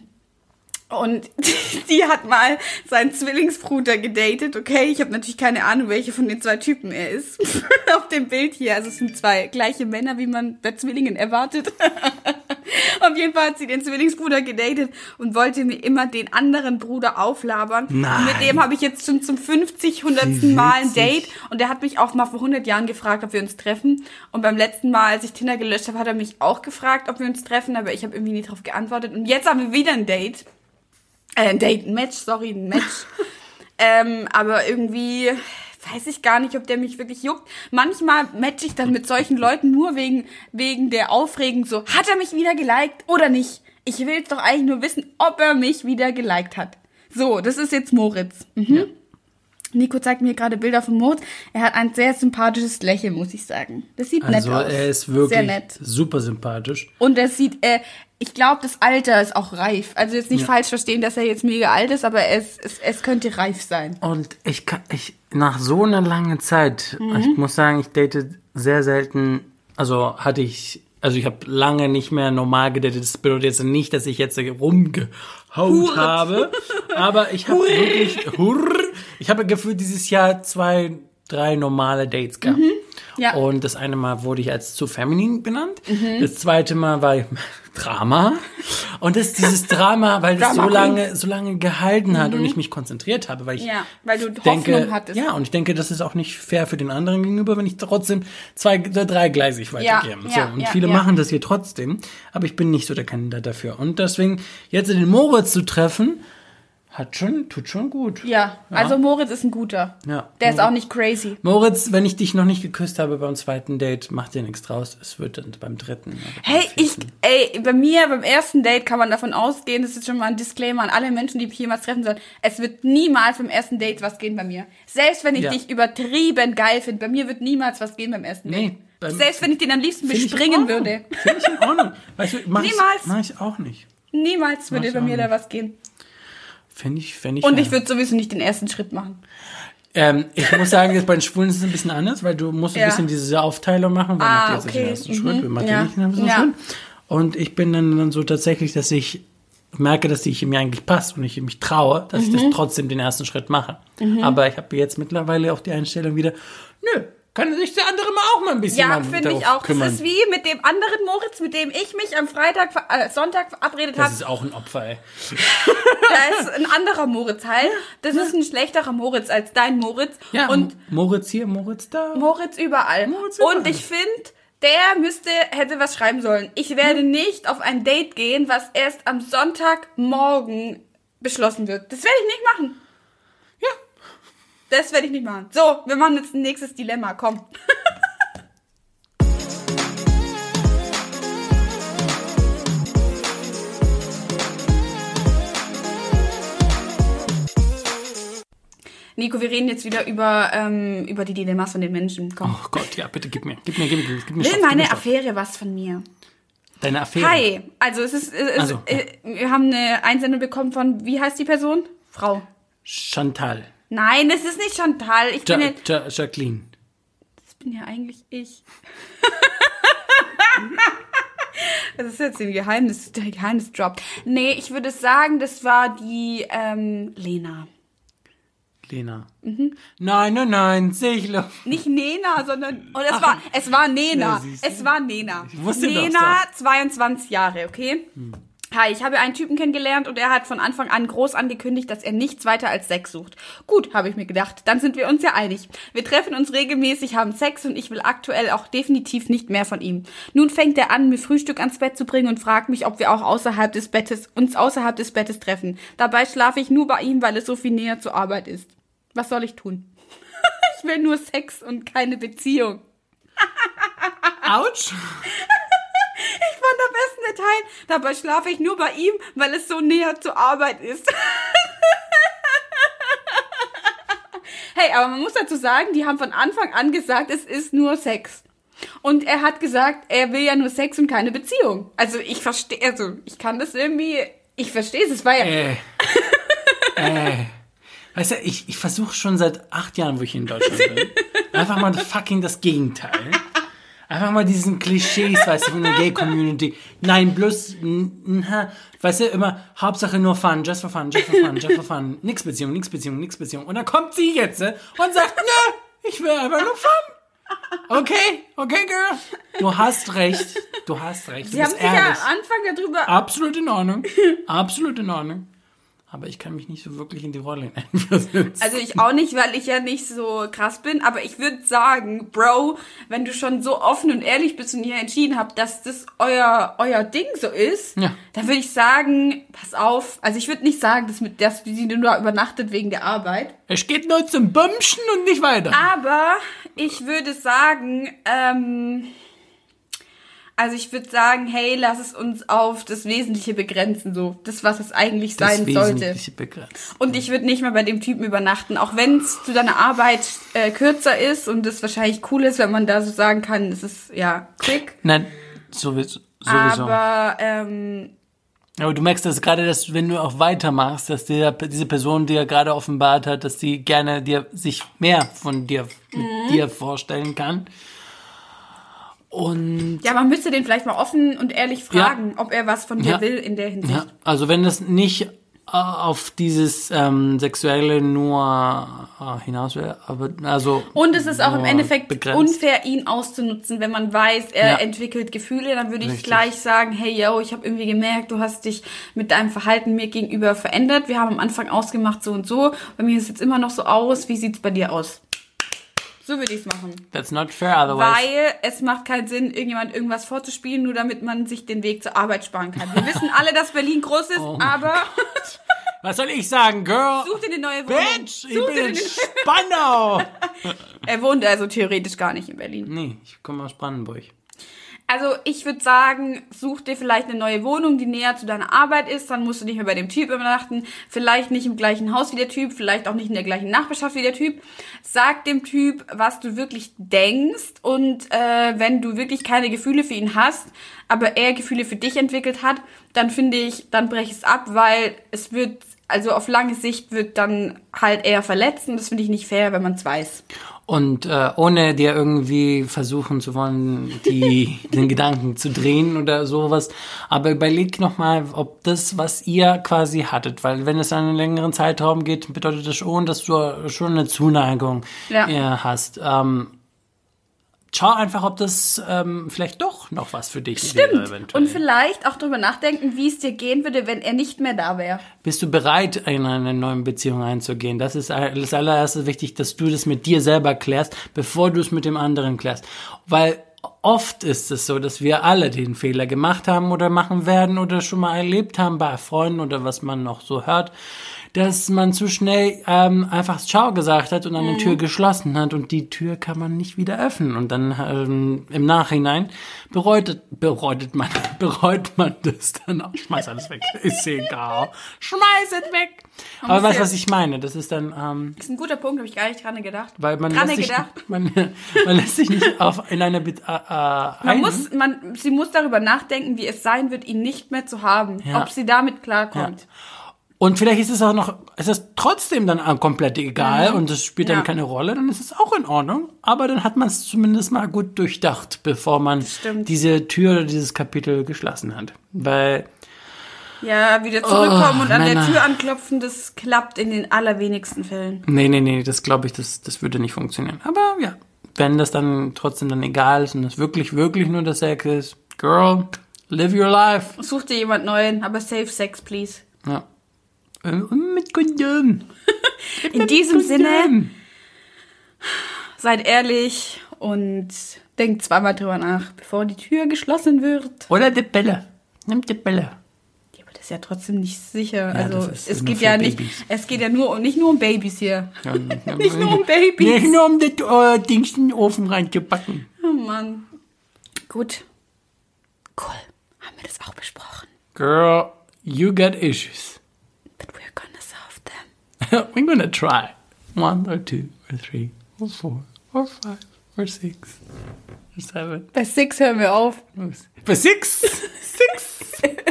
Speaker 1: und die hat mal seinen Zwillingsbruder gedatet, okay? Ich habe natürlich keine Ahnung, welche von den zwei Typen er ist. Auf dem Bild hier. Also es sind zwei gleiche Männer, wie man bei Zwillingen erwartet. Auf jeden Fall hat sie den Zwillingsbruder gedatet und wollte mir immer den anderen Bruder auflabern.
Speaker 2: Nein.
Speaker 1: Und mit dem habe ich jetzt schon zum 50, 100.
Speaker 2: Wie
Speaker 1: Mal ein. Date. Und der hat mich auch mal vor 100 Jahren gefragt, ob wir uns treffen. Und beim letzten Mal, als ich Tinder gelöscht habe, hat er mich auch gefragt, ob wir uns treffen. Aber ich habe irgendwie nie darauf geantwortet. Und jetzt haben wir wieder ein Date. Äh, ein Date, ein Match, sorry, ein Match. ähm, aber irgendwie weiß ich gar nicht, ob der mich wirklich juckt. Manchmal match ich dann mit solchen Leuten nur wegen, wegen der Aufregung so, hat er mich wieder geliked oder nicht? Ich will jetzt doch eigentlich nur wissen, ob er mich wieder geliked hat. So, das ist jetzt Moritz. Mhm. Nico zeigt mir gerade Bilder von Moritz. Er hat ein sehr sympathisches Lächeln, muss ich sagen. Das sieht
Speaker 2: Also
Speaker 1: nett aus.
Speaker 2: er ist wirklich
Speaker 1: Sehr nett.
Speaker 2: super sympathisch.
Speaker 1: Und er sieht, äh, ich glaube, das Alter ist auch reif. Also jetzt nicht
Speaker 2: Ja.
Speaker 1: falsch verstehen, dass er jetzt mega alt ist, aber es, es, es könnte reif sein.
Speaker 2: Und ich kann, ich, nach so einer langen Zeit,
Speaker 1: Mhm.
Speaker 2: ich muss sagen, ich date sehr selten, also hatte ich, also ich habe lange nicht mehr normal gedatet. Das bedeutet jetzt nicht, dass ich jetzt rumgehaut habe, aber ich habe wirklich, hurr, ich habe gefühlt dieses Jahr zwei, drei normale Dates gehabt.
Speaker 1: Mhm. Ja.
Speaker 2: Und das eine Mal wurde ich als zu feminin benannt.
Speaker 1: Mhm.
Speaker 2: Das zweite Mal war ich Drama. Und das dieses Drama, weil das so
Speaker 1: Drama
Speaker 2: lange, so lange gehalten hat und ich mich konzentriert habe, weil ich
Speaker 1: Mhm. Ja, weil du
Speaker 2: denke,
Speaker 1: Hoffnung hattest.
Speaker 2: ja, und ich denke, das ist auch nicht fair für den anderen gegenüber, wenn ich trotzdem zwei oder dreigleisig weitergehe.
Speaker 1: Ja,
Speaker 2: so,
Speaker 1: ja,
Speaker 2: und viele machen das hier trotzdem, aber ich bin nicht so der Kandidat dafür. Und deswegen jetzt den Moritz zu treffen, hat schon, tut schon gut.
Speaker 1: Ja, also Moritz ist ein guter.
Speaker 2: Ja.
Speaker 1: Der ist auch nicht crazy.
Speaker 2: Moritz, wenn ich dich noch nicht geküsst habe beim zweiten Date, mach dir nichts draus. Es wird dann beim dritten.
Speaker 1: Hey, ich, ey, bei mir beim ersten Date kann man davon ausgehen, das ist schon mal ein Disclaimer an alle Menschen, die mich jemals treffen sollen. Es wird niemals beim ersten Date was gehen bei mir. Selbst wenn ich
Speaker 2: Ja.
Speaker 1: dich übertrieben geil finde, bei mir wird niemals was gehen beim ersten Date.
Speaker 2: Nee, beim-
Speaker 1: Selbst wenn ich den am liebsten bespringen würde.
Speaker 2: Finde ich in Ordnung. Weißt du, mach
Speaker 1: Niemals.
Speaker 2: Ich, mach ich auch nicht.
Speaker 1: Niemals würde bei mir da was gehen.
Speaker 2: Finde ich, finde ich.
Speaker 1: Und ich würde sowieso nicht den ersten Schritt machen.
Speaker 2: Ähm, ich muss sagen, jetzt bei den Schwulen ist es ein bisschen anders, weil du musst ein
Speaker 1: Ja.
Speaker 2: bisschen diese Aufteilung machen, weil
Speaker 1: Ah,
Speaker 2: macht jetzt
Speaker 1: okay.
Speaker 2: den ersten
Speaker 1: Mhm.
Speaker 2: Schritt, wer macht
Speaker 1: Ja.
Speaker 2: den nicht den ersten
Speaker 1: Ja.
Speaker 2: Schritt. Und ich bin dann, dann so tatsächlich, dass ich merke, dass ich mir eigentlich passt und ich mich traue, dass
Speaker 1: Mhm.
Speaker 2: ich das trotzdem den ersten Schritt mache. Aber ich habe jetzt mittlerweile auch die Einstellung wieder, nö, kann sich der andere mal auch mal ein bisschen
Speaker 1: Ja, finde ich auch.
Speaker 2: kümmern.
Speaker 1: Das ist wie mit dem anderen Moritz, mit dem ich mich am Freitag, äh, Sonntag verabredet
Speaker 2: das
Speaker 1: habe.
Speaker 2: ist auch ein Opfer, ey.
Speaker 1: Da ist ein anderer Moritz halt. Das ist ein schlechterer Moritz als dein Moritz.
Speaker 2: Ja,
Speaker 1: Und
Speaker 2: Moritz hier, Moritz da.
Speaker 1: Moritz überall.
Speaker 2: Moritz überall.
Speaker 1: Und ich finde, der müsste, hätte was schreiben sollen. Ich werde nicht auf ein Date gehen, was erst am Sonntagmorgen beschlossen wird. Das werde ich nicht machen.
Speaker 2: Ja.
Speaker 1: Das werde ich nicht machen. So, wir machen jetzt ein nächstes Dilemma. Komm. Nico, wir reden jetzt wieder über, ähm, über die Dilemmas von den Menschen. Komm.
Speaker 2: Oh Gott, ja, bitte gib mir, gib mir, gib mir, gib mir
Speaker 1: Will
Speaker 2: Stoff,
Speaker 1: meine. Affäre was von mir?
Speaker 2: Deine Affäre.
Speaker 1: Hi, also es ist, es,
Speaker 2: Also,
Speaker 1: äh, wir haben eine Einsendung bekommen von, wie heißt die Person? Frau.
Speaker 2: Chantal.
Speaker 1: Nein, es ist nicht Chantal. Ich
Speaker 2: Ja,
Speaker 1: bin, ja,
Speaker 2: ja, Jacqueline.
Speaker 1: das bin ja eigentlich ich. Das ist jetzt ein Geheimnis, der Geheimnisdrop. Nee, ich würde sagen, das war die ähm, Lena.
Speaker 2: Lena.
Speaker 1: Mhm.
Speaker 2: Nein, nein, nein, Segler.
Speaker 1: Nicht Nena, sondern oh, es war es war Nena.
Speaker 2: Ja,
Speaker 1: es war Nena.
Speaker 2: Ich wusste
Speaker 1: Nena, 22 Jahre, okay? Hi, ich habe einen Typen kennengelernt und er hat von Anfang an groß angekündigt, dass er nichts weiter als Sex sucht. Gut, habe ich mir gedacht, dann sind wir uns ja einig. Wir treffen uns regelmäßig, haben Sex und ich will aktuell auch definitiv nicht mehr von ihm. Nun fängt er an, mir Frühstück ans Bett zu bringen und fragt mich, ob wir auch außerhalb des Bettes, uns außerhalb des Bettes treffen. Dabei schlafe ich nur bei ihm, weil es so viel näher zur Arbeit ist. Was soll ich tun? ich will nur Sex und keine Beziehung.
Speaker 2: Autsch!
Speaker 1: Ich fand am besten der Teil, dabei schlafe ich nur bei ihm, weil es so näher zur Arbeit ist. hey, aber man muss dazu sagen, die haben von Anfang an gesagt, es ist nur Sex. Und er hat gesagt, er will ja nur Sex und keine Beziehung. Also ich verstehe, also ich kann das irgendwie, ich verstehe es, es war ja,
Speaker 2: Äh. äh. Weißt du, ich, ich versuche schon seit acht Jahren, wo ich in Deutschland bin, einfach mal fucking das Gegenteil. Einfach mal diesen Klischees, weißt du, von der Gay-Community. Nein, bloß, weißt du, immer, Hauptsache nur Fun, just for fun, just for fun, just for fun. Nix Beziehung, nix Beziehung, nix Beziehung. Und dann kommt sie jetzt äh, und sagt, nö, ich will einfach nur Fun. Okay, okay, Girl. Du hast recht. Du hast recht. Du
Speaker 1: sie haben sich ja
Speaker 2: ehrlich.
Speaker 1: am Anfang darüber
Speaker 2: Absolut in Ordnung. Absolut in Ordnung. Aber ich kann mich nicht so wirklich in die Rolle hineinversetzen.
Speaker 1: Also ich auch nicht, weil ich ja nicht so krass bin, aber ich würde sagen, Bro, wenn du schon so offen und ehrlich bist und ihr entschieden habt, dass das euer, euer Ding so ist,
Speaker 2: Ja.
Speaker 1: dann würde ich sagen, pass auf, also ich würde nicht sagen, dass, mit, dass sie nur da übernachtet wegen der Arbeit,
Speaker 2: es geht nur zum Bumschen und nicht weiter.
Speaker 1: aber ich würde sagen, ähm, also ich würde sagen, hey, lass es uns auf das Wesentliche begrenzen, so, das, was es eigentlich
Speaker 2: das
Speaker 1: sein sollte.
Speaker 2: Wesentliche begrenzt.
Speaker 1: Und ich würde nicht mehr bei dem Typen übernachten, auch wenn es zu deiner Arbeit äh, kürzer ist und es wahrscheinlich cool ist, wenn man da so sagen kann, es ist ja quick.
Speaker 2: Nein, sowieso. sowieso. Aber,
Speaker 1: Aber ähm,
Speaker 2: du merkst das gerade, dass wenn du auch weitermachst, dass der, diese Person dir gerade offenbart hat, dass sie gerne dir sich mehr von dir
Speaker 1: Mhm.
Speaker 2: dir vorstellen kann. Und
Speaker 1: ja, man müsste den vielleicht mal offen und ehrlich fragen, ob er was von dir
Speaker 2: Ja.
Speaker 1: will in der Hinsicht.
Speaker 2: Ja, also wenn das nicht äh, auf dieses ähm, Sexuelle nur äh, hinaus wäre, aber also
Speaker 1: Und es ist auch im Endeffekt
Speaker 2: begrenzt.
Speaker 1: unfair, ihn auszunutzen, wenn man weiß, er
Speaker 2: Ja.
Speaker 1: entwickelt Gefühle, dann würde ich gleich sagen, hey yo, ich habe irgendwie gemerkt, du hast dich mit deinem Verhalten mir gegenüber verändert. Wir haben am Anfang ausgemacht so und so. Bei mir sieht es jetzt immer noch so aus. Wie sieht's bei dir aus? So würde ich es machen.
Speaker 2: That's not fair otherwise.
Speaker 1: Weil es macht keinen Sinn, irgendjemand irgendwas vorzuspielen, nur damit man sich den Weg zur Arbeit sparen kann. Wir wissen alle, dass Berlin groß ist,
Speaker 2: Oh
Speaker 1: aber
Speaker 2: Was soll ich sagen, Girl?
Speaker 1: such dir eine neue Wohnung.
Speaker 2: Bitch, ich
Speaker 1: Such
Speaker 2: bin in Spandau.
Speaker 1: er wohnt also theoretisch gar nicht in Berlin.
Speaker 2: nee, ich komme aus Brandenburg.
Speaker 1: Also ich würde sagen, such dir vielleicht eine neue Wohnung, die näher zu deiner Arbeit ist. Dann musst du nicht mehr bei dem Typ übernachten. Vielleicht nicht im gleichen Haus wie der Typ, vielleicht auch nicht in der gleichen Nachbarschaft wie der Typ. Sag dem Typ, was du wirklich denkst. Und äh, wenn du wirklich keine Gefühle für ihn hast, aber er Gefühle für dich entwickelt hat, dann finde ich, dann brech es ab, weil es wird, also auf lange Sicht wird dann halt eher verletzen. Das finde ich nicht fair, wenn man es weiß.
Speaker 2: Und äh, ohne dir irgendwie versuchen zu wollen, die, den Gedanken zu drehen oder sowas. Aber überleg nochmal, ob das, was ihr quasi hattet, weil wenn es einen längeren Zeitraum geht, bedeutet das schon, dass du schon eine Zuneigung
Speaker 1: Ja.
Speaker 2: äh, hast. Ähm, schau einfach, ob das ähm, vielleicht doch noch was für dich wäre.
Speaker 1: Stimmt.
Speaker 2: Eventuell.
Speaker 1: Und vielleicht auch drüber nachdenken, wie es dir gehen würde, wenn er nicht mehr da wäre.
Speaker 2: Bist du bereit, in eine neue Beziehung einzugehen? Das ist das allererste wichtig, dass du das mit dir selber klärst, bevor du es mit dem anderen klärst. Weil oft ist es so, dass wir alle den Fehler gemacht haben oder machen werden oder schon mal erlebt haben bei Freunden oder was man noch so hört, dass man zu schnell ähm, einfach Ciao gesagt hat und eine Tür geschlossen hat und die Tür kann man nicht wieder öffnen und dann ähm, im Nachhinein bereut, bereut man bereut man das dann auch. Schmeiß alles weg, ist egal. Schmeiß es weg. Aber
Speaker 1: muss
Speaker 2: weißt du,
Speaker 1: ja-
Speaker 2: was ich meine? Das ist dann ähm,
Speaker 1: ist ein guter Punkt, habe ich gar nicht dran gedacht.
Speaker 2: weil man
Speaker 1: dran
Speaker 2: lässt, sich, man, man lässt sich nicht auf in eine Be äh, äh,
Speaker 1: Man muss, man, sie muss darüber nachdenken, wie es sein wird, ihn nicht mehr zu haben.
Speaker 2: Ja.
Speaker 1: Ob sie damit klarkommt.
Speaker 2: Und vielleicht ist es auch noch, es ist trotzdem dann komplett egal und es spielt dann
Speaker 1: Mhm. Ja.
Speaker 2: keine Rolle, dann ist es auch in Ordnung. Aber dann hat man es zumindest mal gut durchdacht, bevor man
Speaker 1: Stimmt.
Speaker 2: diese Tür oder dieses Kapitel geschlossen hat. Weil,
Speaker 1: Ja, wieder zurückkommen
Speaker 2: Oh,
Speaker 1: und an
Speaker 2: Männer.
Speaker 1: der Tür anklopfen, das klappt in den allerwenigsten Fällen.
Speaker 2: nee, nee, nee, das glaube ich, das, das würde nicht funktionieren. Aber ja, wenn das dann trotzdem dann egal ist und es wirklich, wirklich nur das Sex ist, Girl, Live your life.
Speaker 1: Such dir jemand neuen, aber safe Sex, please.
Speaker 2: Ja. Ähm, Mit Kondom.
Speaker 1: In diesem
Speaker 2: Kondom.
Speaker 1: Sinne, seid ehrlich und denkt zweimal drüber nach, bevor die Tür geschlossen wird.
Speaker 2: Oder die Bälle. Nimm die Bälle.
Speaker 1: Ja, aber das ist ja trotzdem nicht sicher.
Speaker 2: Ja,
Speaker 1: also es geht ja nicht,
Speaker 2: Babys.
Speaker 1: es geht ja nur nicht nur um Babys hier.
Speaker 2: nicht
Speaker 1: Nicht nur um Babys.
Speaker 2: Nicht nur um das äh, Dings in den Ofen reinzupacken.
Speaker 1: Oh Mann. Gut. Cool. Haben wir das auch besprochen.
Speaker 2: Girl, you got issues.
Speaker 1: We're gonna
Speaker 2: try. One or two or three or four or five or six or seven.
Speaker 1: Bei Six hören wir auf.
Speaker 2: For six? six?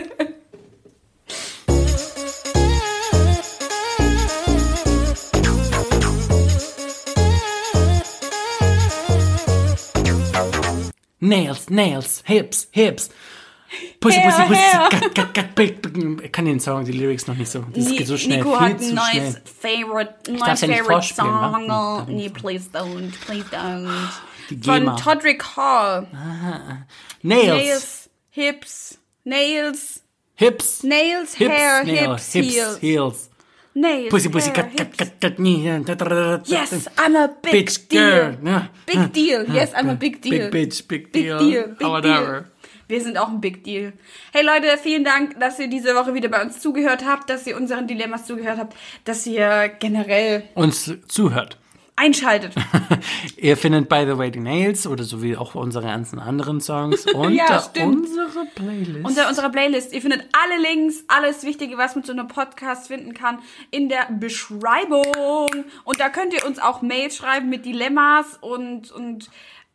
Speaker 2: Nails, nails, hips, hips. Pussy, pussy, pussy. Ich kann den Song, die Lyrics noch nicht so. Das
Speaker 1: Ni-
Speaker 2: geht so schnell.
Speaker 1: Nico hat ein neues. Favorite,
Speaker 2: nicht
Speaker 1: Favorite? Song.
Speaker 2: Darf
Speaker 1: Nee, please don't, please don't. Von. Todrick Hall.
Speaker 2: Nails,
Speaker 1: Nails, Hips, Nails,
Speaker 2: hips,
Speaker 1: Nails,
Speaker 2: hips,
Speaker 1: Hair,
Speaker 2: nails,
Speaker 1: Hips, Heels.
Speaker 2: heels.
Speaker 1: Nails,
Speaker 2: Pussy, pussy,
Speaker 1: Hair,
Speaker 2: gat, gat,
Speaker 1: Hips.
Speaker 2: da, da, da,
Speaker 1: Yes. I'm a big
Speaker 2: Bitch
Speaker 1: deal.
Speaker 2: girl.
Speaker 1: Big deal. Yes, I'm a big deal.
Speaker 2: Big bitch, big
Speaker 1: Big
Speaker 2: deal.
Speaker 1: deal, big
Speaker 2: Whatever.
Speaker 1: deal. Wir sind auch ein Big Deal. Hey Leute, vielen Dank, dass ihr diese Woche wieder bei uns zugehört habt, dass ihr unseren Dilemmas zugehört habt, dass ihr generell
Speaker 2: Uns zuhört.
Speaker 1: einschaltet.
Speaker 2: Ihr findet, by the way, die Nails oder so wie auch unsere ganzen anderen Songs unter
Speaker 1: stimmt.
Speaker 2: unsere Playlist.
Speaker 1: unter unserer Playlist. Ihr findet alle Links, alles Wichtige, was man zu einem Podcast finden kann, in der Beschreibung. Und da könnt ihr uns auch Mails schreiben mit Dilemmas und, und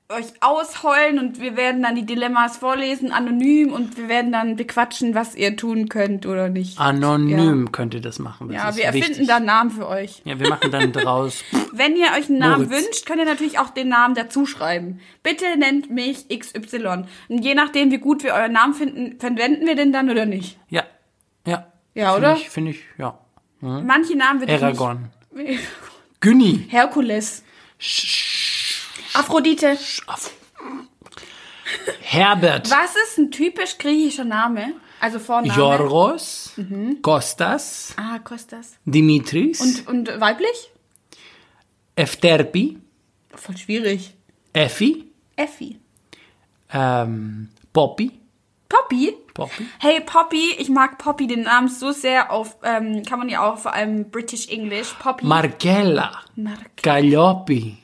Speaker 1: euch ausheulen und wir werden dann die Dilemmas vorlesen, anonym und wir werden dann bequatschen, was ihr tun könnt oder nicht.
Speaker 2: Anonym könnt ihr das machen. Das
Speaker 1: Ja, wir erfinden
Speaker 2: wichtig.
Speaker 1: dann Namen für euch.
Speaker 2: Ja, wir machen dann draus.
Speaker 1: Wenn ihr euch einen Namen
Speaker 2: Moritz.
Speaker 1: wünscht, könnt ihr natürlich auch den Namen dazu schreiben. Bitte nennt mich XY. Und je nachdem, wie gut wir euren Namen finden, verwenden wir den dann oder nicht.
Speaker 2: Ja. Ja.
Speaker 1: Ja,
Speaker 2: Find
Speaker 1: oder?
Speaker 2: Finde ich, ja.
Speaker 1: Manche Namen wird
Speaker 2: Aragon.
Speaker 1: nicht.
Speaker 2: Günni.
Speaker 1: Herkules. Aphrodite.
Speaker 2: Herbert.
Speaker 1: Was ist ein typisch griechischer Name? Also Vorname.
Speaker 2: Jorgos. Kostas.
Speaker 1: Ah, Kostas.
Speaker 2: Dimitris.
Speaker 1: Und, und weiblich?
Speaker 2: Efterpi.
Speaker 1: Voll schwierig.
Speaker 2: Effi.
Speaker 1: Effi.
Speaker 2: Ähm, Poppy.
Speaker 1: Poppy?
Speaker 2: Poppy.
Speaker 1: Hey Poppy, ich mag Poppy den Namen so sehr auf, ähm, kann man ja auch vor allem British English. Poppy.
Speaker 2: Markella.
Speaker 1: Mark.
Speaker 2: Calliope.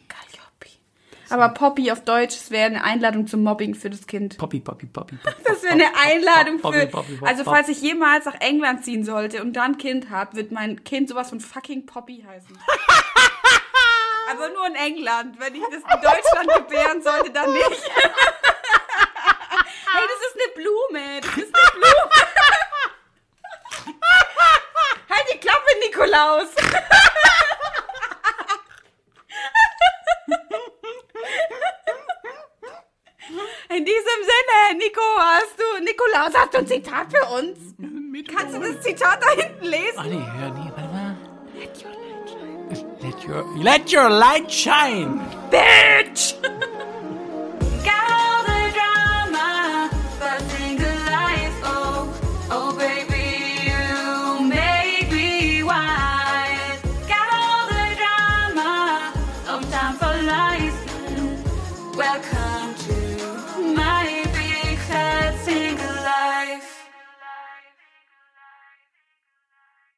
Speaker 1: Aber Poppy auf Deutsch, das wäre eine Einladung zum Mobbing für das Kind.
Speaker 2: Poppy, Poppy, Poppy. Poppy.
Speaker 1: Das wäre eine Einladung
Speaker 2: Poppy,
Speaker 1: für.
Speaker 2: Poppy, Poppy,
Speaker 1: Also falls ich jemals nach England ziehen sollte und dann ein Kind habe, wird mein Kind sowas von fucking Poppy heißen. Aber nur in England. Wenn ich das in Deutschland gebären sollte, dann nicht. hey, das ist eine Blume. Das ist eine Blume. halt die Klappe, Nikolaus. In diesem Sinne, Nico, hast du, Nikolaus, hast du ein Zitat für uns? Kannst du das Zitat da hinten lesen?
Speaker 2: Nee, hör, nee, warte mal. Let your, let your light shine.
Speaker 1: Bitch!